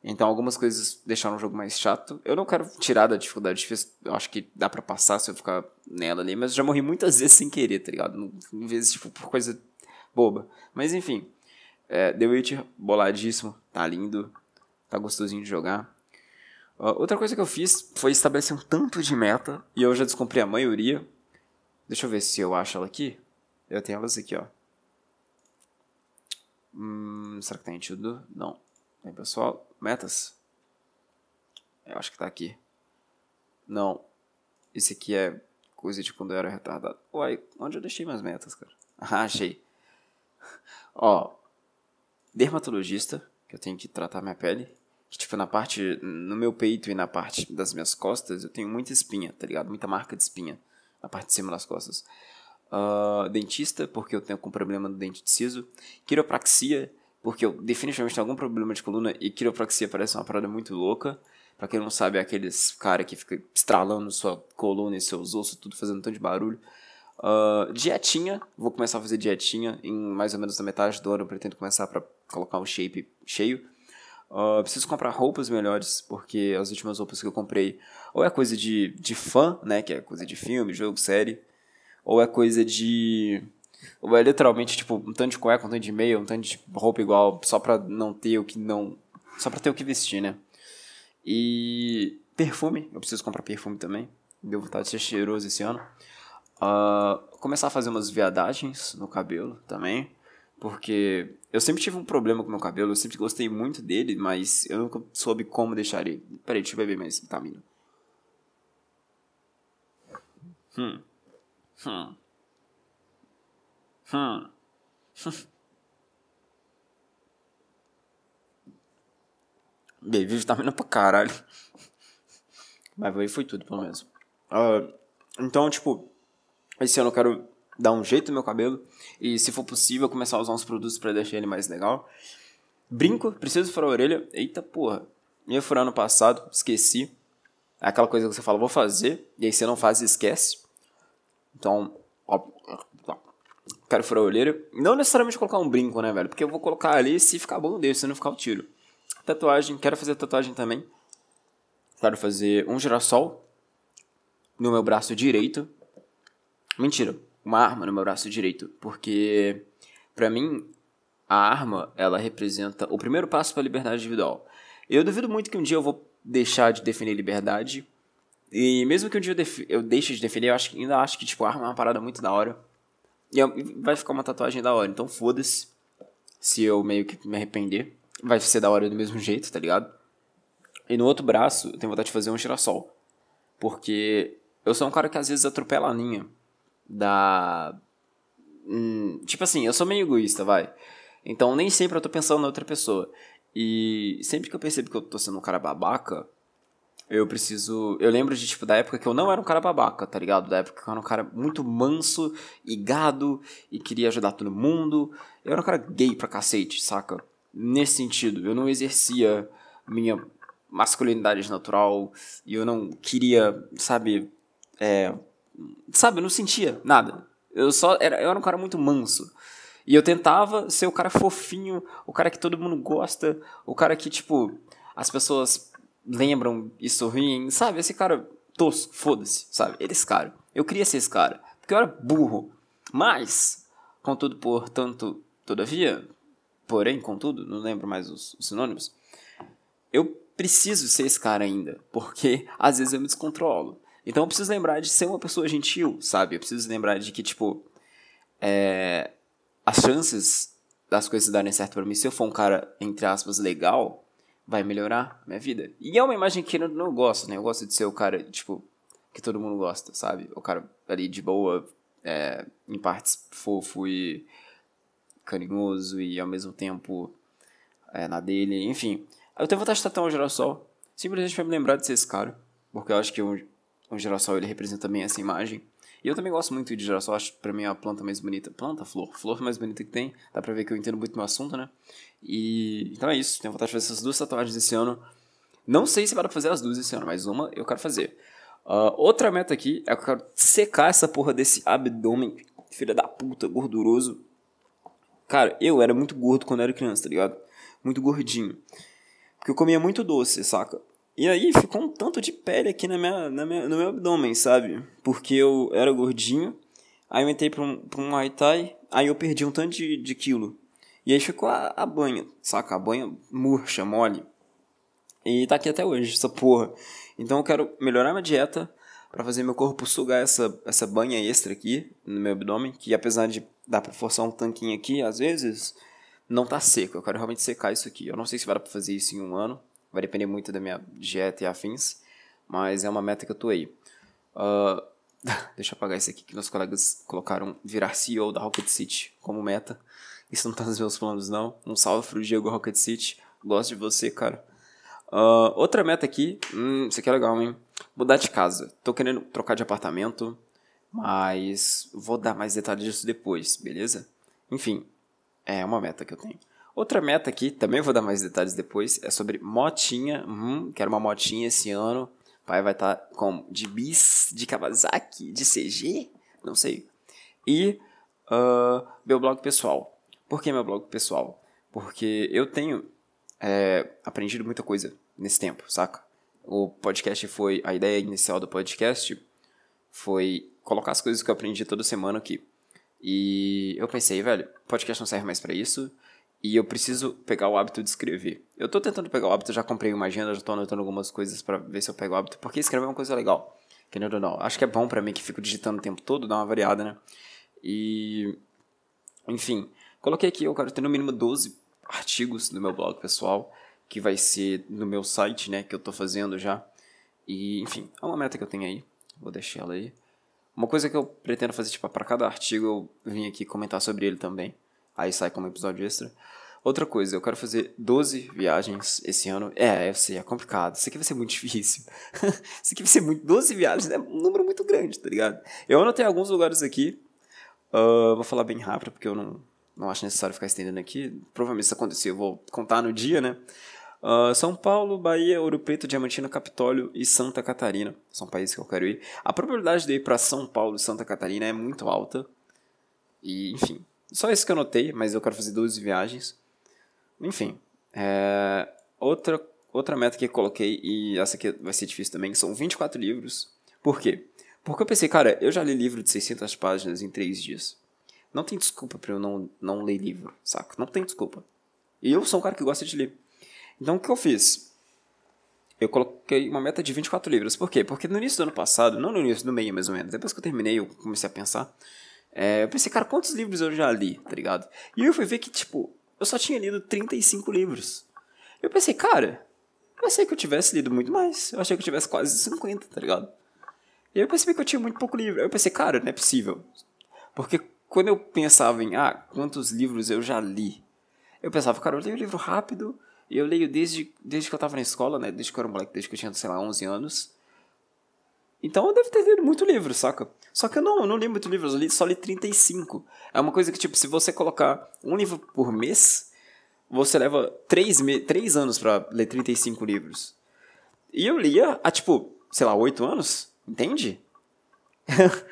então algumas coisas deixaram o jogo mais chato. Eu não quero tirar da dificuldade difícil, eu acho que dá para passar se eu ficar nela ali, mas já morri muitas vezes sem querer, tá ligado? Em vezes, tipo, por coisa boba. Mas enfim, é, The Witcher, boladíssimo, tá lindo, tá gostosinho de jogar. Uh, outra coisa que eu fiz foi estabelecer um tanto de meta, e eu já descobri a maioria. Deixa eu ver se eu acho ela aqui. Eu tenho elas aqui, ó. Hum, será que tá em tudo? Não. Aí, pessoal, metas. Eu acho que tá aqui. Não. Esse aqui é coisa de quando eu era retardado. Uai, onde eu deixei minhas metas, cara? Ah, achei. Ó, dermatologista, que eu tenho que tratar minha pele. Que, tipo, na parte, no meu peito e na parte das minhas costas, eu tenho muita espinha, tá ligado? Muita marca de espinha na parte de cima das costas. Uh, dentista, porque eu tenho algum problema no dente de siso. Quiropraxia, porque eu definitivamente tenho algum problema de coluna e quiropraxia parece uma parada muito louca. Pra quem não sabe, é aqueles cara que fica estralando sua coluna e seus ossos, tudo fazendo um tanto de barulho. Uh, dietinha, vou começar a fazer dietinha em mais ou menos na metade do ano, eu pretendo começar para colocar um shape cheio. Uh, preciso comprar roupas melhores, porque as últimas roupas que eu comprei ou é coisa de, de fã, né, que é coisa de filme, jogo, série, ou é coisa de ou é literalmente, tipo, um tanto de cueca, um tanto de meia, um tanto de roupa igual, só pra não ter o que não. Só pra ter o que vestir, né? E. Perfume, eu preciso comprar perfume também. Deu vontade de ser cheiroso esse ano. Uh, começar a fazer umas viadagens no cabelo também. Porque eu sempre tive um problema com meu cabelo, eu sempre gostei muito dele, mas eu nunca soube como deixar ele. Peraí, deixa eu beber mais vitamina. Hum. Hum. Hum. Bebi vitamina pra caralho. Mas aí foi tudo, pelo menos. Uh, então, tipo, esse ano eu quero dar um jeito no meu cabelo. E se for possível, começar a usar uns produtos para deixar ele mais legal. Brinco, preciso furar a orelha. Eita porra. Ia furar ano passado, esqueci. É aquela coisa que você fala, vou fazer. E aí você não faz e esquece. Então, ó, quero furar a olheira. Não necessariamente colocar um brinco, né, velho? Porque eu vou colocar ali se ficar bom deixa, se não ficar o tiro. Tatuagem, quero fazer tatuagem também. Quero fazer um girassol no meu braço direito. Mentira, uma arma no meu braço direito. Porque, pra mim, a arma, ela representa o primeiro passo para a liberdade individual. Eu duvido muito que um dia eu vou deixar de definir liberdade. E mesmo que um dia eu, eu deixe de definir, eu acho, ainda acho que tipo, a arma é uma parada muito da hora. E vai ficar uma tatuagem da hora. Então foda-se se eu meio que me arrepender. Vai ser da hora do mesmo jeito, tá ligado? E no outro braço, eu tenho vontade de fazer um girassol. Porque eu sou um cara que às vezes atropela a linha da. Hum, tipo assim, eu sou meio egoísta, vai. Então nem sempre eu tô pensando na outra pessoa. E sempre que eu percebo que eu tô sendo um cara babaca, eu preciso. Eu lembro de, tipo, da época que eu não era um cara babaca, tá ligado? Da época que eu era um cara muito manso e gado e queria ajudar todo mundo. Eu era um cara gay pra cacete, saca? Nesse sentido, eu não exercia minha masculinidade natural e eu não queria, sabe. É, sabe, eu não sentia nada. Eu só era, eu era um cara muito manso. E eu tentava ser o cara fofinho, o cara que todo mundo gosta, o cara que, tipo, as pessoas lembram e sorriem, sabe? Esse cara tosco, foda-se, sabe? Esse cara. Eu queria ser esse cara, porque eu era burro. Mas, contudo, portanto, todavia, porém, contudo, não lembro mais os, os sinônimos, eu preciso ser esse cara ainda, porque às vezes eu me descontrolo. Então eu preciso lembrar de ser uma pessoa gentil, sabe? Eu preciso lembrar de que, tipo, é, as chances das coisas darem certo para mim, se eu for um cara, entre aspas, legal, vai melhorar minha vida. E é uma imagem que eu não gosto, né? Eu gosto de ser o cara, tipo, que todo mundo gosta, sabe? O cara ali de boa, é, em partes fofo e carinhoso e ao mesmo tempo é, na dele, enfim. Eu tenho vontade de tatuar um girassol, simplesmente pra me lembrar de ser esse cara, porque eu acho que eu, o girassol ele representa bem essa imagem. E eu também gosto muito de girassol, acho pra mim a planta mais bonita. Planta, flor. Flor mais bonita que tem. Dá pra ver que eu entendo muito meu assunto, né? E então é isso. Tenho vontade de fazer essas duas tatuagens esse ano. Não sei se vai fazer as duas esse ano, mas uma eu quero fazer. Uh, outra meta aqui é que eu quero secar essa porra desse abdômen, filha da puta, gorduroso. Cara, eu era muito gordo quando era criança, tá ligado? Muito gordinho. Porque eu comia muito doce, saca? E aí ficou um tanto de pele aqui na minha, na minha, no meu abdômen, sabe? Porque eu era gordinho, aí eu entrei pra um, pra um Muay Thai, aí eu perdi um tanto de, de quilo. E aí ficou a, a banha, saca? A banha murcha, mole. E tá aqui até hoje, essa porra. Então eu quero melhorar minha dieta para fazer meu corpo sugar essa, essa banha extra aqui no meu abdômen, que apesar de dar pra forçar um tanquinho aqui, às vezes, não tá seco. Eu quero realmente secar isso aqui. Eu não sei se vai dar pra fazer isso em um ano. Vai depender muito da minha dieta e afins. Mas é uma meta que eu tô aí. Uh, deixa eu apagar isso aqui que meus colegas colocaram virar CEO da Rocket City como meta. Isso não tá nos meus planos, não. Um salve pro Diego Rocket City. Gosto de você, cara. Uh, outra meta aqui, hum, isso aqui é legal, hein? Mudar de casa. Tô querendo trocar de apartamento, mas vou dar mais detalhes disso depois, beleza? Enfim, é uma meta que eu tenho. Outra meta aqui, também vou dar mais detalhes depois, é sobre motinha. Hum, quero uma motinha esse ano. Pai vai estar tá com de bis, de Kawasaki, de CG, não sei. E uh, meu blog pessoal. Por que meu blog pessoal? Porque eu tenho é, aprendido muita coisa nesse tempo, saca? O podcast foi. A ideia inicial do podcast foi colocar as coisas que eu aprendi toda semana aqui. E eu pensei, velho, podcast não serve mais para isso. E eu preciso pegar o hábito de escrever. Eu tô tentando pegar o hábito, já comprei uma agenda, já tô anotando algumas coisas para ver se eu pego o hábito, porque escrever é uma coisa legal. Querendo ou não. Acho que é bom para mim que fico digitando o tempo todo, dá uma variada, né? E. Enfim, coloquei aqui, eu quero ter no mínimo 12 artigos no meu blog pessoal, que vai ser no meu site, né, que eu tô fazendo já. E, enfim, é uma meta que eu tenho aí. Vou deixar ela aí. Uma coisa que eu pretendo fazer, tipo, para cada artigo eu vim aqui comentar sobre ele também. Aí sai como episódio extra. Outra coisa, eu quero fazer 12 viagens esse ano. É, eu sei, é complicado. Isso aqui vai ser muito difícil. Isso aqui vai ser muito. 12 viagens é um número muito grande, tá ligado? Eu anotei alguns lugares aqui. Uh, vou falar bem rápido, porque eu não, não acho necessário ficar estendendo aqui. Provavelmente isso aconteceu, eu vou contar no dia, né? Uh, São Paulo, Bahia, Ouro Preto, Diamantina, Capitólio e Santa Catarina. São países que eu quero ir. A probabilidade de ir para São Paulo e Santa Catarina é muito alta. E, enfim, só isso que eu notei, mas eu quero fazer 12 viagens. Enfim, é... outra, outra meta que eu coloquei, e essa aqui vai ser difícil também, são 24 livros. Por quê? Porque eu pensei, cara, eu já li livro de 600 páginas em 3 dias. Não tem desculpa para eu não, não ler livro, saco? Não tem desculpa. E eu sou um cara que gosta de ler. Então o que eu fiz? Eu coloquei uma meta de 24 livros. Por quê? Porque no início do ano passado, não no início, do meio mais ou menos, depois que eu terminei, eu comecei a pensar. É, eu pensei, cara, quantos livros eu já li, tá ligado? E eu fui ver que, tipo, eu só tinha lido 35 livros. Eu pensei, cara, eu achei que eu tivesse lido muito mais. Eu achei que eu tivesse quase 50, tá ligado? E eu percebi que eu tinha muito pouco livro. Eu pensei, cara, não é possível. Porque quando eu pensava em, ah, quantos livros eu já li, eu pensava, cara, eu leio livro rápido, e eu leio desde, desde que eu tava na escola, né? Desde que eu era um moleque, desde que eu tinha, sei lá, 11 anos. Então eu devo ter lido muito livro, saca? Só que eu não, não li muito livro, eu li, só li 35. É uma coisa que, tipo, se você colocar um livro por mês, você leva 3, me 3 anos para ler 35 livros. E eu lia há, tipo, sei lá, 8 anos, entende?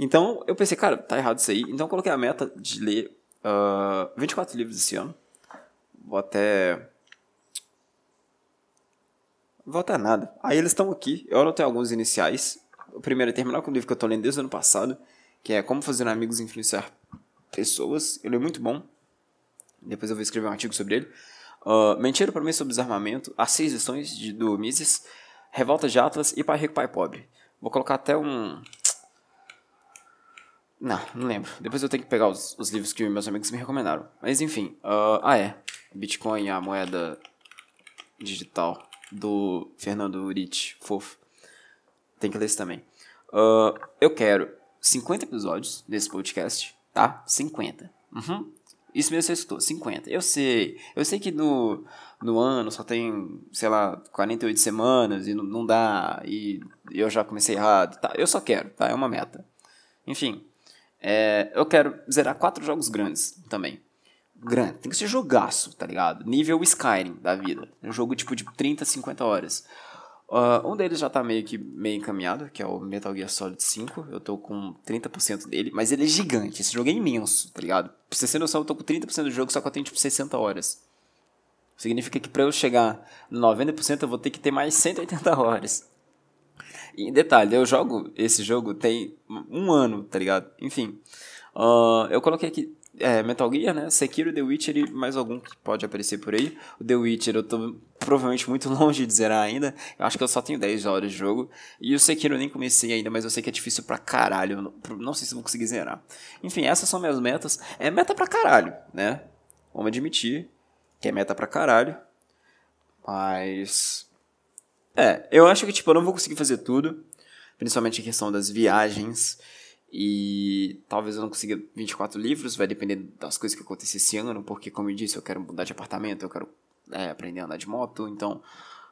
Então eu pensei, cara, tá errado isso aí. Então eu coloquei a meta de ler uh, ah, 24 livros esse ano. Vou até. Vou até nada. Aí eles estão aqui. Eu anotei alguns iniciais. O primeiro é terminar com o livro que eu tô lendo desde o ano passado, que é Como Fazer Amigos Influenciar Pessoas. Ele é muito bom. Depois eu vou escrever um artigo sobre ele. Uh, Mentira para mim sobre desarmamento. As seis lições de, do Mises. Revolta de Atlas e Pai Rico, Pai Pobre. Vou colocar até um, não, não lembro. Depois eu tenho que pegar os, os livros que meus amigos me recomendaram. Mas enfim. Uh, ah, é. Bitcoin, a moeda digital do Fernando Urich, fofo. Tem que ler isso também. Uh, eu quero 50 episódios desse podcast, tá? 50. Uhum. Isso mesmo você escutou, 50. Eu sei. Eu sei que no, no ano só tem, sei lá, 48 semanas e não, não dá. E eu já comecei errado. Tá, eu só quero, tá? É uma meta. Enfim. É, eu quero zerar quatro jogos grandes também. Grande. Tem que ser jogaço, tá ligado? Nível Skyrim da vida. Um jogo tipo de 30, 50 horas. Uh, um deles já tá meio que meio encaminhado, que é o Metal Gear Solid 5. Eu tô com 30% dele, mas ele é gigante. Esse jogo é imenso, tá ligado? Pra você ter noção, eu tô com 30% do jogo, só que eu tenho tipo 60 horas. Significa que pra eu chegar no 90% eu vou ter que ter mais 180 horas. E detalhe, eu jogo esse jogo tem um ano, tá ligado? Enfim. Uh, eu coloquei aqui é, Metal Gear, né? Sekiro, The Witcher e mais algum que pode aparecer por aí. O The Witcher eu tô provavelmente muito longe de zerar ainda. Eu acho que eu só tenho 10 horas de jogo. E o Sekiro eu nem comecei ainda, mas eu sei que é difícil pra caralho. Não, sei se vou conseguir zerar. Enfim, essas são minhas metas. É meta pra caralho, né? Vamos admitir que é meta pra caralho. Mas. É, eu acho que tipo, eu não vou conseguir fazer tudo. Principalmente em questão das viagens. E talvez eu não consiga 24 livros, vai depender das coisas que acontecer esse ano, porque, como eu disse, eu quero mudar de apartamento, eu quero é, aprender a andar de moto, então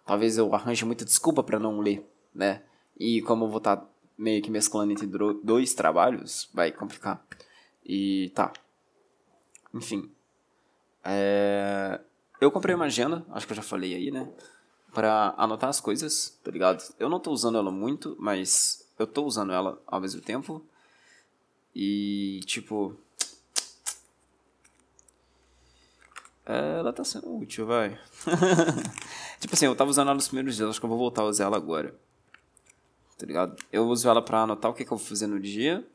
talvez eu arranje muita desculpa para não ler, né? E como eu vou estar tá meio que mesclando entre dois trabalhos, vai complicar. E tá. Enfim. É... Eu comprei uma agenda, acho que eu já falei aí, né? Pra anotar as coisas, tá ligado? Eu não tô usando ela muito, mas eu tô usando ela ao mesmo tempo. E, tipo. Ela tá sendo útil, vai. tipo assim, eu tava usando ela nos primeiros dias, acho que eu vou voltar a usar ela agora. Tá ligado? Eu uso ela pra anotar o que, que eu vou fazer no dia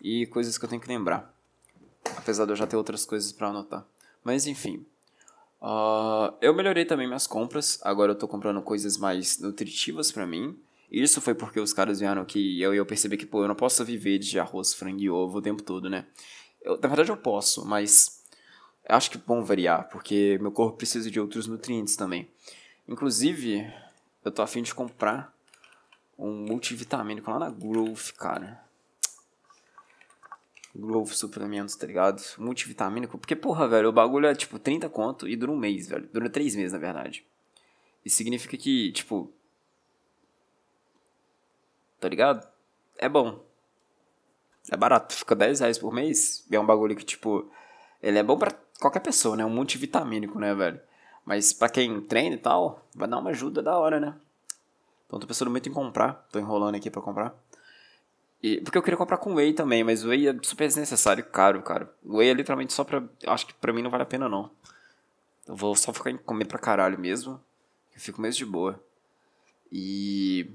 e coisas que eu tenho que lembrar. Apesar de eu já ter outras coisas para anotar. Mas enfim. Uh, eu melhorei também minhas compras. Agora eu tô comprando coisas mais nutritivas para mim. Isso foi porque os caras vieram aqui e eu, eu percebi que, pô, eu não posso viver de arroz, frango e ovo o tempo todo, né? Eu, na verdade eu posso, mas acho que é bom variar, porque meu corpo precisa de outros nutrientes também. Inclusive, eu tô afim de comprar um multivitamínico lá na Growth, cara. Growth suplementos, tá ligado? Multivitamínico. Porque, porra, velho, o bagulho é tipo 30 conto e dura um mês, velho. Dura 3 meses, na verdade. Isso significa que, tipo, tá ligado? É bom. É barato, fica 10 reais por mês. E é um bagulho que, tipo, ele é bom pra qualquer pessoa, né? Um multivitamínico, né, velho? Mas pra quem treina e tal, vai dar uma ajuda da hora, né? Então tô pensando muito em comprar. Tô enrolando aqui pra comprar. E, porque eu queria comprar com whey também, mas whey é super desnecessário caro, cara. Whey é literalmente só pra. Acho que pra mim não vale a pena, não. Eu vou só ficar em comer pra caralho mesmo. Eu fico mesmo de boa. E.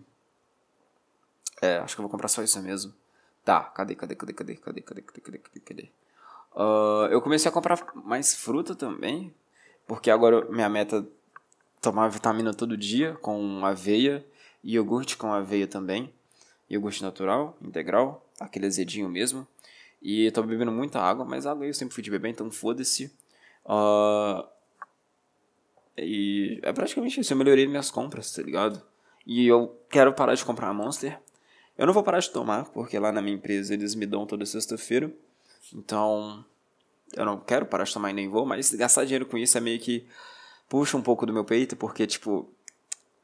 É, acho que eu vou comprar só isso mesmo. Tá, cadê, cadê, cadê, cadê, cadê, cadê, cadê, cadê, cadê, cadê? Uh, eu comecei a comprar mais fruta também, porque agora minha meta é tomar vitamina todo dia com aveia e iogurte com aveia também. Iogurte natural, integral, aquele azedinho mesmo. E eu tô bebendo muita água, mas água eu sempre fui de beber, então foda-se. Uh, e é praticamente isso, eu melhorei minhas compras, tá ligado? E eu quero parar de comprar Monster. Eu não vou parar de tomar, porque lá na minha empresa eles me dão toda sexta-feira. Então, eu não quero parar de tomar e nem vou, mas gastar dinheiro com isso é meio que puxa um pouco do meu peito, porque, tipo,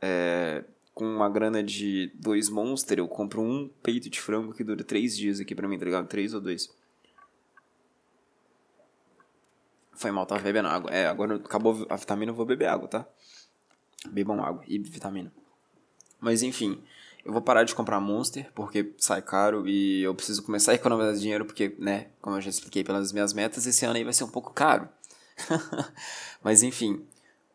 é, com uma grana de dois Monster, eu compro um peito de frango que dura três dias aqui pra mim, tá ligado? Três ou dois. Foi mal, tava bebendo água. É, agora acabou a vitamina, eu vou beber água, tá? Bebam água e vitamina. Mas enfim, eu vou parar de comprar Monster, porque sai caro e eu preciso começar a economizar dinheiro, porque, né, como eu já expliquei pelas minhas metas, esse ano aí vai ser um pouco caro. Mas enfim,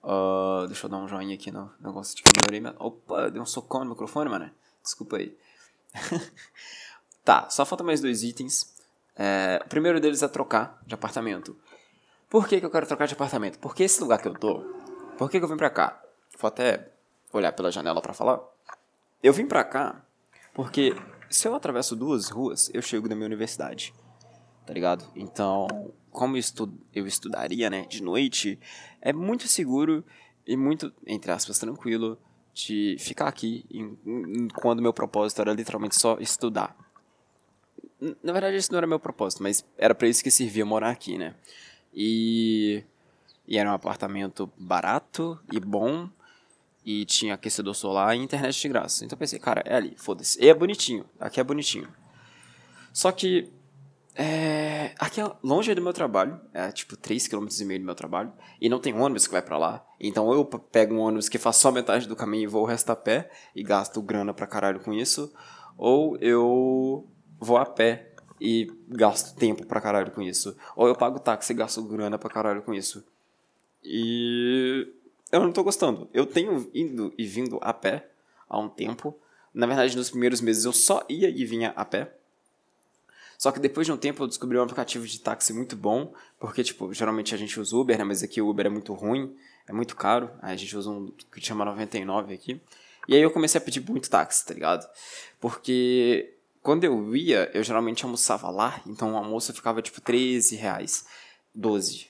uh, deixa eu dar um joinha aqui no negócio de que eu melhorei. Opa, deu um socão no microfone, mano. Desculpa aí. tá, só falta mais dois itens. É, o primeiro deles é trocar de apartamento. Por que, que eu quero trocar de apartamento? Porque esse lugar que eu tô, por que, que eu vim pra cá? Vou até olhar pela janela para falar. Eu vim pra cá porque se eu atravesso duas ruas, eu chego na minha universidade. Tá ligado? Então, como eu, estu eu estudaria, né, de noite, é muito seguro e muito, entre aspas, tranquilo de ficar aqui em, em, quando meu propósito era literalmente só estudar. Na verdade, esse não era meu propósito, mas era para isso que servia morar aqui, né? E, e era um apartamento barato e bom. E tinha aquecedor solar e internet de graça. Então eu pensei, cara, é ali, foda-se. E é bonitinho, aqui é bonitinho. Só que é, aqui é longe do meu trabalho, é tipo 3,5 km do meu trabalho, e não tem ônibus que vai para lá. Então eu pego um ônibus que faz só metade do caminho e vou o resto a pé e gasto grana pra caralho com isso, ou eu vou a pé e gasto tempo pra caralho com isso, ou eu pago táxi e gasto grana pra caralho com isso. E eu não tô gostando. Eu tenho ido e vindo a pé há um tempo. Na verdade, nos primeiros meses eu só ia e vinha a pé só que depois de um tempo eu descobri um aplicativo de táxi muito bom, porque, tipo, geralmente a gente usa Uber, né? Mas aqui o Uber é muito ruim, é muito caro. Aí a gente usa um que chama 99 aqui. E aí eu comecei a pedir muito táxi, tá ligado? Porque quando eu ia, eu geralmente almoçava lá, então o almoço ficava tipo 13 reais, 12.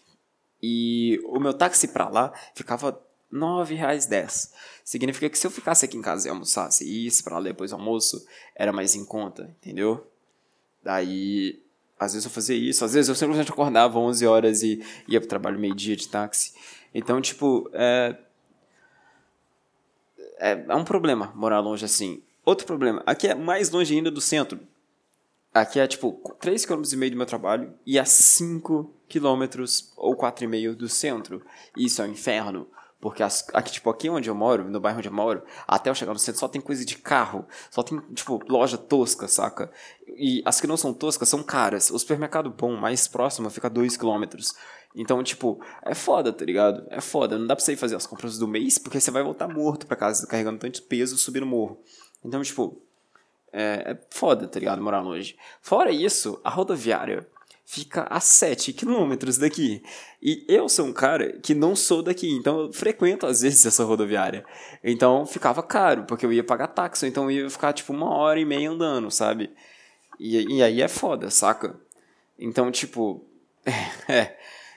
E o meu táxi pra lá ficava 9 reais 10. Significa que se eu ficasse aqui em casa e almoçasse isso lá depois do almoço, era mais em conta, entendeu? Daí, às vezes eu fazia isso, às vezes eu simplesmente acordava 11 horas e ia pro trabalho meio-dia de táxi. Então, tipo, é, é, é um problema morar longe assim. Outro problema, aqui é mais longe ainda do centro. Aqui é tipo 3,5 km do meu trabalho e a 5 km ou 4,5 do centro. Isso é um inferno. Porque as, aqui, tipo, aqui onde eu moro, no bairro onde eu moro, até eu chegar no centro só tem coisa de carro. Só tem, tipo, loja tosca, saca? E as que não são toscas são caras. O supermercado bom, mais próximo, fica a 2km. Então, tipo, é foda, tá ligado? É foda. Não dá pra você ir fazer as compras do mês, porque você vai voltar morto pra casa, carregando tanto peso subindo morro. Então, tipo, é, é foda, tá ligado? Morar longe. Fora isso, a rodoviária fica a 7 quilômetros daqui. E eu sou um cara que não sou daqui, então eu frequento às vezes essa rodoviária. Então ficava caro, porque eu ia pagar táxi, então eu ia ficar tipo uma hora e meia andando, sabe? E, e aí é foda, saca? Então, tipo, é,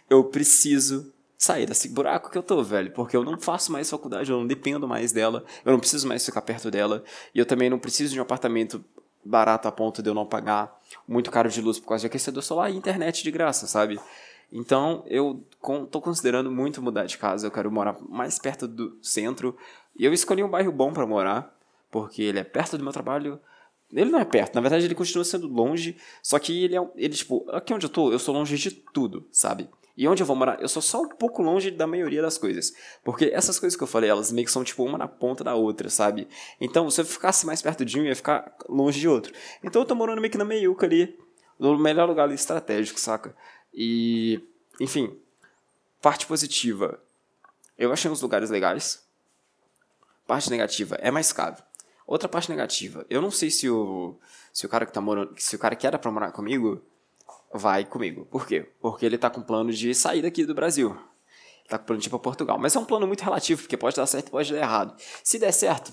eu preciso sair desse buraco que eu tô, velho, porque eu não faço mais faculdade, eu não dependo mais dela, eu não preciso mais ficar perto dela, e eu também não preciso de um apartamento barato a ponto de eu não pagar muito caro de luz por causa de aquecedor solar e internet de graça, sabe? Então eu estou considerando muito mudar de casa. Eu quero morar mais perto do centro. E eu escolhi um bairro bom para morar, porque ele é perto do meu trabalho. Ele não é perto, na verdade ele continua sendo longe. Só que ele é. Ele, tipo, aqui onde eu tô, eu sou longe de tudo, sabe? E onde eu vou morar, eu sou só um pouco longe da maioria das coisas. Porque essas coisas que eu falei, elas meio que são tipo uma na ponta da outra, sabe? Então, se eu ficasse mais perto de um, eu ia ficar longe de outro. Então eu tô morando meio que na meiuca ali, no melhor lugar ali estratégico, saca? E, enfim, parte positiva. Eu achei uns lugares legais. Parte negativa, é mais caro. Outra parte negativa, eu não sei se o se o cara que tá morando, se o cara que era para morar comigo vai comigo. Por quê? Porque ele tá com plano de sair daqui do Brasil. Ele tá com plano de ir pra Portugal. Mas é um plano muito relativo, porque pode dar certo e pode dar errado. Se der certo,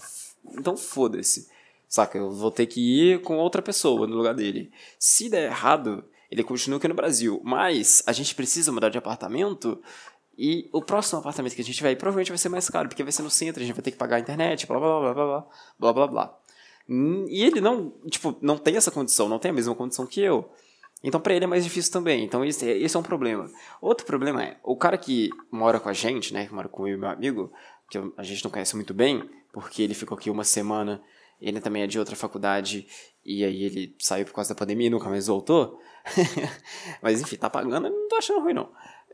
então foda-se. Saca? Eu vou ter que ir com outra pessoa no lugar dele. Se der errado, ele continua aqui no Brasil. Mas a gente precisa mudar de apartamento. E o próximo apartamento que a gente vai provavelmente vai ser mais caro, porque vai ser no centro, a gente vai ter que pagar a internet, blá blá blá blá blá blá blá blá. E ele não, tipo, não tem essa condição, não tem a mesma condição que eu. Então para ele é mais difícil também. Então esse, esse é um problema. Outro problema é, o cara que mora com a gente, né, que mora com eu e meu amigo, que a gente não conhece muito bem, porque ele ficou aqui uma semana, ele também é de outra faculdade, e aí ele saiu por causa da pandemia e nunca mais voltou. Mas enfim, tá pagando, não tô achando ruim não.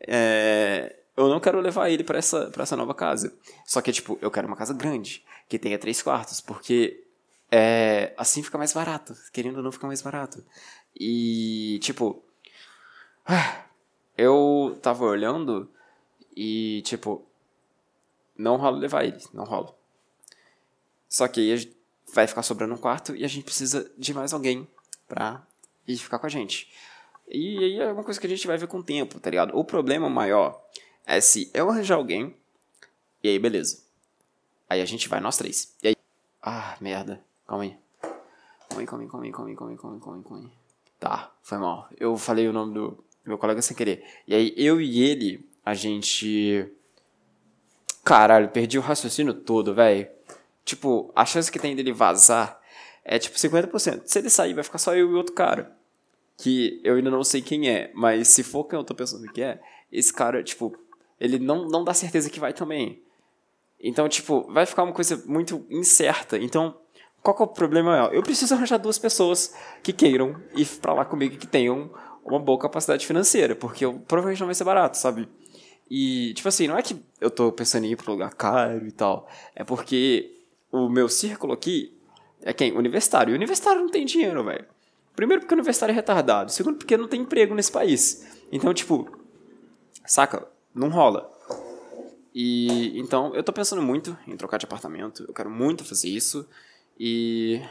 É, eu não quero levar ele para essa, pra essa nova casa. Só que, tipo, eu quero uma casa grande, que tenha três quartos, porque é, assim fica mais barato. Querendo ou não, fica mais barato. E, tipo, eu tava olhando e, tipo, não rola levar ele, não rola. Só que aí vai ficar sobrando um quarto e a gente precisa de mais alguém pra ir ficar com a gente. E aí é uma coisa que a gente vai ver com o tempo, tá ligado? O problema maior é se eu arranjar alguém, e aí beleza. Aí a gente vai nós três. E aí. Ah, merda. Calma aí. Calma aí, calma aí, calma aí, calma aí, calma aí, calma aí, calma aí. Tá, foi mal. Eu falei o nome do meu colega sem querer. E aí, eu e ele, a gente. Caralho, perdi o raciocínio todo, velho. Tipo, a chance que tem dele vazar é tipo 50%. Se ele sair, vai ficar só eu e outro cara. Que eu ainda não sei quem é, mas se for quem eu tô pensando que é, esse cara, tipo, ele não, não dá certeza que vai também. Então, tipo, vai ficar uma coisa muito incerta. Então, qual que é o problema? Eu preciso arranjar duas pessoas que queiram ir pra lá comigo e que tenham uma boa capacidade financeira, porque eu, provavelmente não vai ser barato, sabe? E, tipo assim, não é que eu tô pensando em ir pra um lugar caro e tal, é porque o meu círculo aqui é quem? Universitário. E universitário não tem dinheiro, velho. Primeiro porque o universitário é retardado, segundo porque não tem emprego nesse país. Então, tipo, saca? Não rola. E então eu tô pensando muito em trocar de apartamento, eu quero muito fazer isso e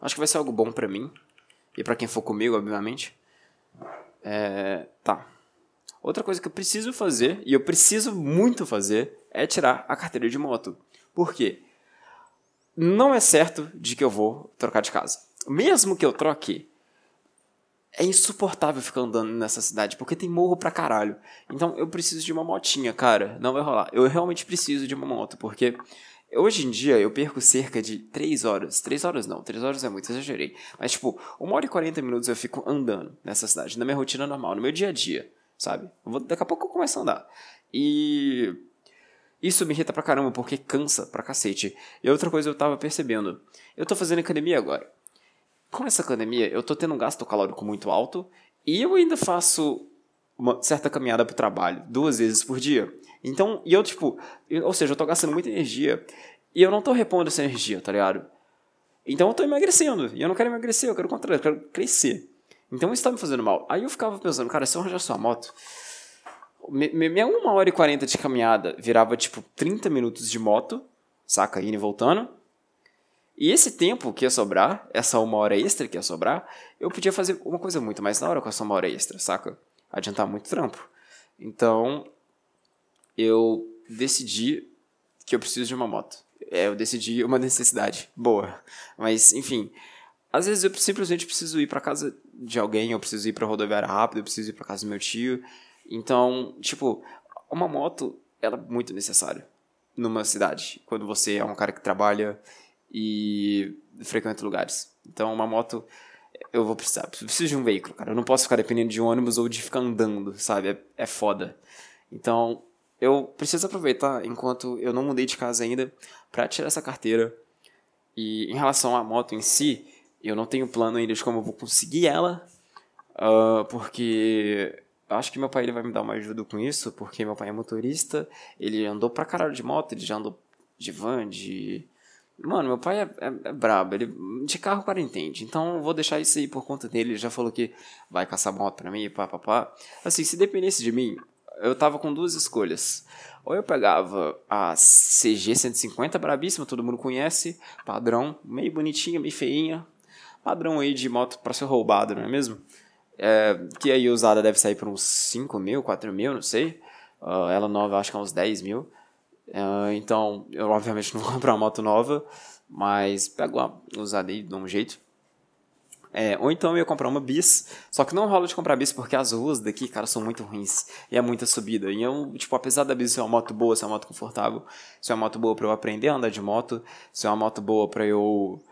acho que vai ser algo bom para mim e para quem for comigo, obviamente. É, tá. Outra coisa que eu preciso fazer, e eu preciso muito fazer, é tirar a carteira de moto. Por quê? Não é certo de que eu vou trocar de casa. Mesmo que eu troque, é insuportável ficar andando nessa cidade, porque tem morro pra caralho. Então eu preciso de uma motinha, cara. Não vai rolar. Eu realmente preciso de uma moto, porque hoje em dia eu perco cerca de 3 horas. 3 horas não, 3 horas é muito, exagerei. Mas tipo, 1 hora e 40 minutos eu fico andando nessa cidade, na minha rotina normal, no meu dia a dia sabe? Vou, daqui a pouco eu começo a andar. E isso me irrita pra caramba, porque cansa pra cacete. E outra coisa eu tava percebendo. Eu tô fazendo academia agora. Com essa academia, eu tô tendo um gasto calórico muito alto e eu ainda faço uma certa caminhada pro trabalho, duas vezes por dia. Então, e eu, tipo, ou seja, eu tô gastando muita energia e eu não tô repondo essa energia, tá ligado? Então eu tô emagrecendo. E eu não quero emagrecer, eu quero o contrário, eu quero crescer. Então isso tá me fazendo mal. Aí eu ficava pensando, cara, se eu arranjar sua moto, minha 1 hora e 40 de caminhada virava tipo 30 minutos de moto, saca? Indo e voltando. E esse tempo que ia sobrar, essa uma hora extra que ia sobrar, eu podia fazer uma coisa muito mais da hora com essa uma hora extra, saca? Adiantar muito trampo. Então, eu decidi que eu preciso de uma moto. É, eu decidi uma necessidade boa. Mas, enfim, às vezes eu simplesmente preciso ir para casa de alguém, eu preciso ir pra rodoviária rápido, eu preciso ir pra casa do meu tio. Então, tipo, uma moto, ela é muito necessária numa cidade, quando você é um cara que trabalha e frequenta lugares. Então, uma moto, eu vou precisar. Eu preciso de um veículo, cara. Eu não posso ficar dependendo de um ônibus ou de ficar andando, sabe? É, é foda. Então, eu preciso aproveitar enquanto eu não mudei de casa ainda para tirar essa carteira. E em relação à moto em si, eu não tenho plano ainda de como eu vou conseguir ela, uh, porque acho que meu pai ele vai me dar uma ajuda com isso, porque meu pai é motorista, ele andou pra caralho de moto, ele já andou de van, de... Mano, meu pai é, é, é brabo, ele de carro o cara entende, então vou deixar isso aí por conta dele, ele já falou que vai caçar moto pra mim, pá, pá, pá. Assim, se dependesse de mim, eu tava com duas escolhas. Ou eu pegava a CG 150 brabíssima, todo mundo conhece, padrão, meio bonitinha, meio feinha, padrão aí de moto para ser roubado, não é mesmo? É, que aí usada deve sair por uns 5 mil, 4 mil, não sei. Uh, ela nova acho que é uns 10 mil. Uh, então, eu obviamente não vou comprar uma moto nova, mas pego uma usada aí de um jeito. É, ou então eu ia comprar uma bis, só que não rola de comprar bis porque as ruas daqui, cara, são muito ruins e é muita subida. E eu, tipo, apesar da bis ser uma moto boa, ser uma moto confortável, ser uma moto boa para eu aprender a andar de moto, ser uma moto boa para eu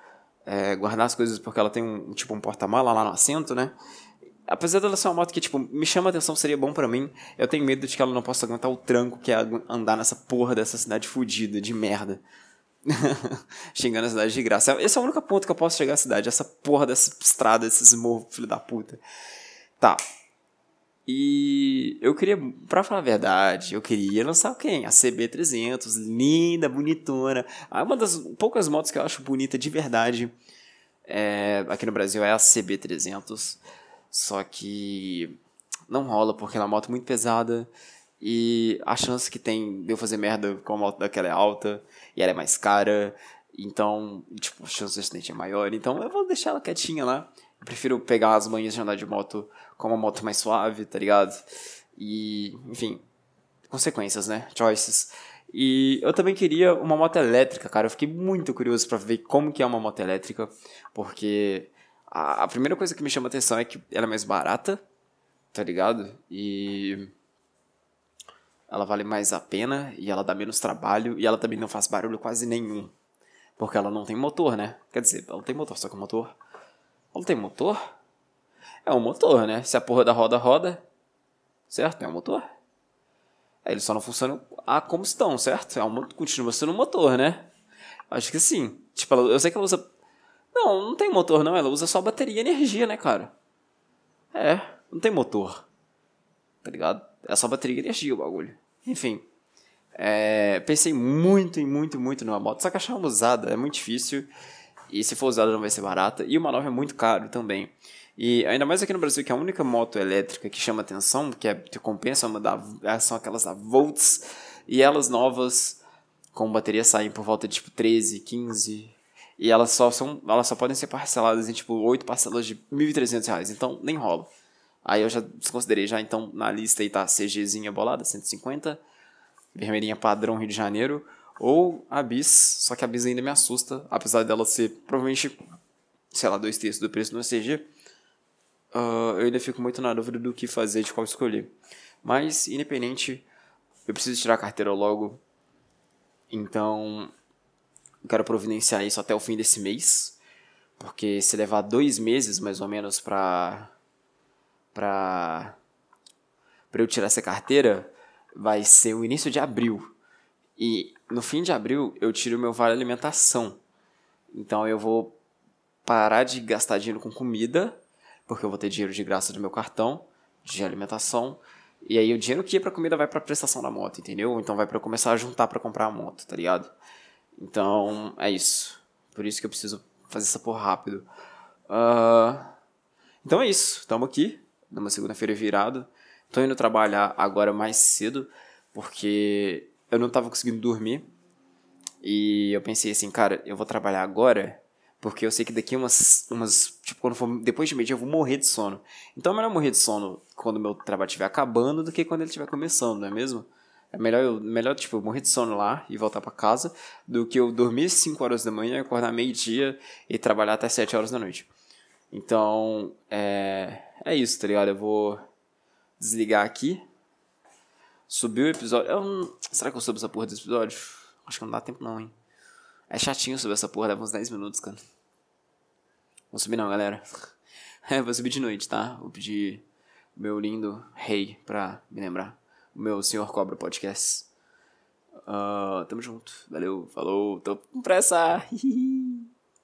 é, guardar as coisas porque ela tem um tipo um porta-mala lá no assento, né? Apesar dela ser uma moto que, tipo, me chama a atenção, seria bom para mim, eu tenho medo de que ela não possa aguentar o tranco que é andar nessa porra dessa cidade fodida, de merda. Xingando a cidade de graça. Esse é o único ponto que eu posso chegar à cidade, essa porra dessa estrada, esses morros, filho da puta. Tá, e eu queria, pra falar a verdade, eu queria lançar quem? A CB300, linda, bonitona. Ah, uma das poucas motos que eu acho bonita de verdade é, aqui no Brasil é a CB300. Só que não rola porque ela é uma moto muito pesada e a chance que tem de eu fazer merda com a moto daquela é alta e ela é mais cara. Então, tipo, a chance de acidente é maior. Então eu vou deixar ela quietinha lá. Eu prefiro pegar as manhãs de andar de moto com uma moto mais suave, tá ligado? E, enfim, consequências, né? Choices. E eu também queria uma moto elétrica, cara. Eu fiquei muito curioso para ver como que é uma moto elétrica, porque a, a primeira coisa que me chama atenção é que ela é mais barata, tá ligado? E ela vale mais a pena e ela dá menos trabalho e ela também não faz barulho quase nenhum. Porque ela não tem motor, né? Quer dizer, ela tem motor, só que o motor. Ela tem motor? É um motor, né? Se a porra da roda roda, certo? É um motor. É, eles só não funcionam a combustão, certo? É um, continua sendo um motor, né? Acho que sim. Tipo, eu sei que ela usa. Não, não tem motor, não. Ela usa só bateria e energia, né, cara? É, não tem motor. Tá ligado? É só bateria e energia o bagulho. Enfim. É, pensei muito e muito, muito numa moto. Só que achar uma usada é muito difícil. E se for usada não vai ser barata. E uma nova é muito caro também. E ainda mais aqui no Brasil, que é a única moto elétrica que chama atenção, que, é, que compensa uma da, são aquelas da Volts. E elas novas, com bateria, saem por volta de tipo 13, 15. E elas só, são, elas só podem ser parceladas em tipo 8 parcelas de 1.300 reais. Então nem rola. Aí eu já desconsiderei já, então na lista aí tá CGzinha bolada, 150 vermelhinha padrão Rio de Janeiro, ou a Bis, só que a Bis ainda me assusta, apesar dela ser provavelmente, sei lá, dois terços do preço do CG, uh, eu ainda fico muito na dúvida do que fazer, de qual escolher. Mas, independente, eu preciso tirar a carteira logo, então eu quero providenciar isso até o fim desse mês, porque se levar dois meses mais ou menos pra, pra, pra eu tirar essa carteira, vai ser o início de abril. E no fim de abril eu tiro meu vale alimentação. Então eu vou parar de gastar dinheiro com comida, porque eu vou ter dinheiro de graça do meu cartão de alimentação. E aí o dinheiro que ia pra comida vai pra prestação da moto, entendeu? Então vai para eu começar a juntar para comprar a moto, tá ligado? Então é isso. Por isso que eu preciso fazer essa porra rápido. Uh... Então é isso. Tamo aqui, numa segunda-feira virado. Tô indo trabalhar agora mais cedo, porque eu não tava conseguindo dormir. E eu pensei assim, cara, eu vou trabalhar agora, porque eu sei que daqui umas. umas tipo, quando for depois de meio dia eu vou morrer de sono. Então é melhor morrer de sono quando meu trabalho estiver acabando do que quando ele estiver começando, não é mesmo? É melhor eu, melhor, tipo, morrer de sono lá e voltar para casa do que eu dormir 5 horas da manhã, acordar meio-dia e trabalhar até 7 horas da noite. Então, é, é isso, tá ligado? Eu vou desligar aqui. Subiu o episódio. Eu Será que eu subo essa porra desse episódio? Acho que não dá tempo não, hein. É chatinho subir essa porra, leva uns 10 minutos, cara. Vou subir não, galera. É, vou subir de noite, tá? Vou pedir meu lindo rei pra me lembrar. O meu Senhor Cobra Podcast. Uh, tamo junto. Valeu, falou. Tô com pressa.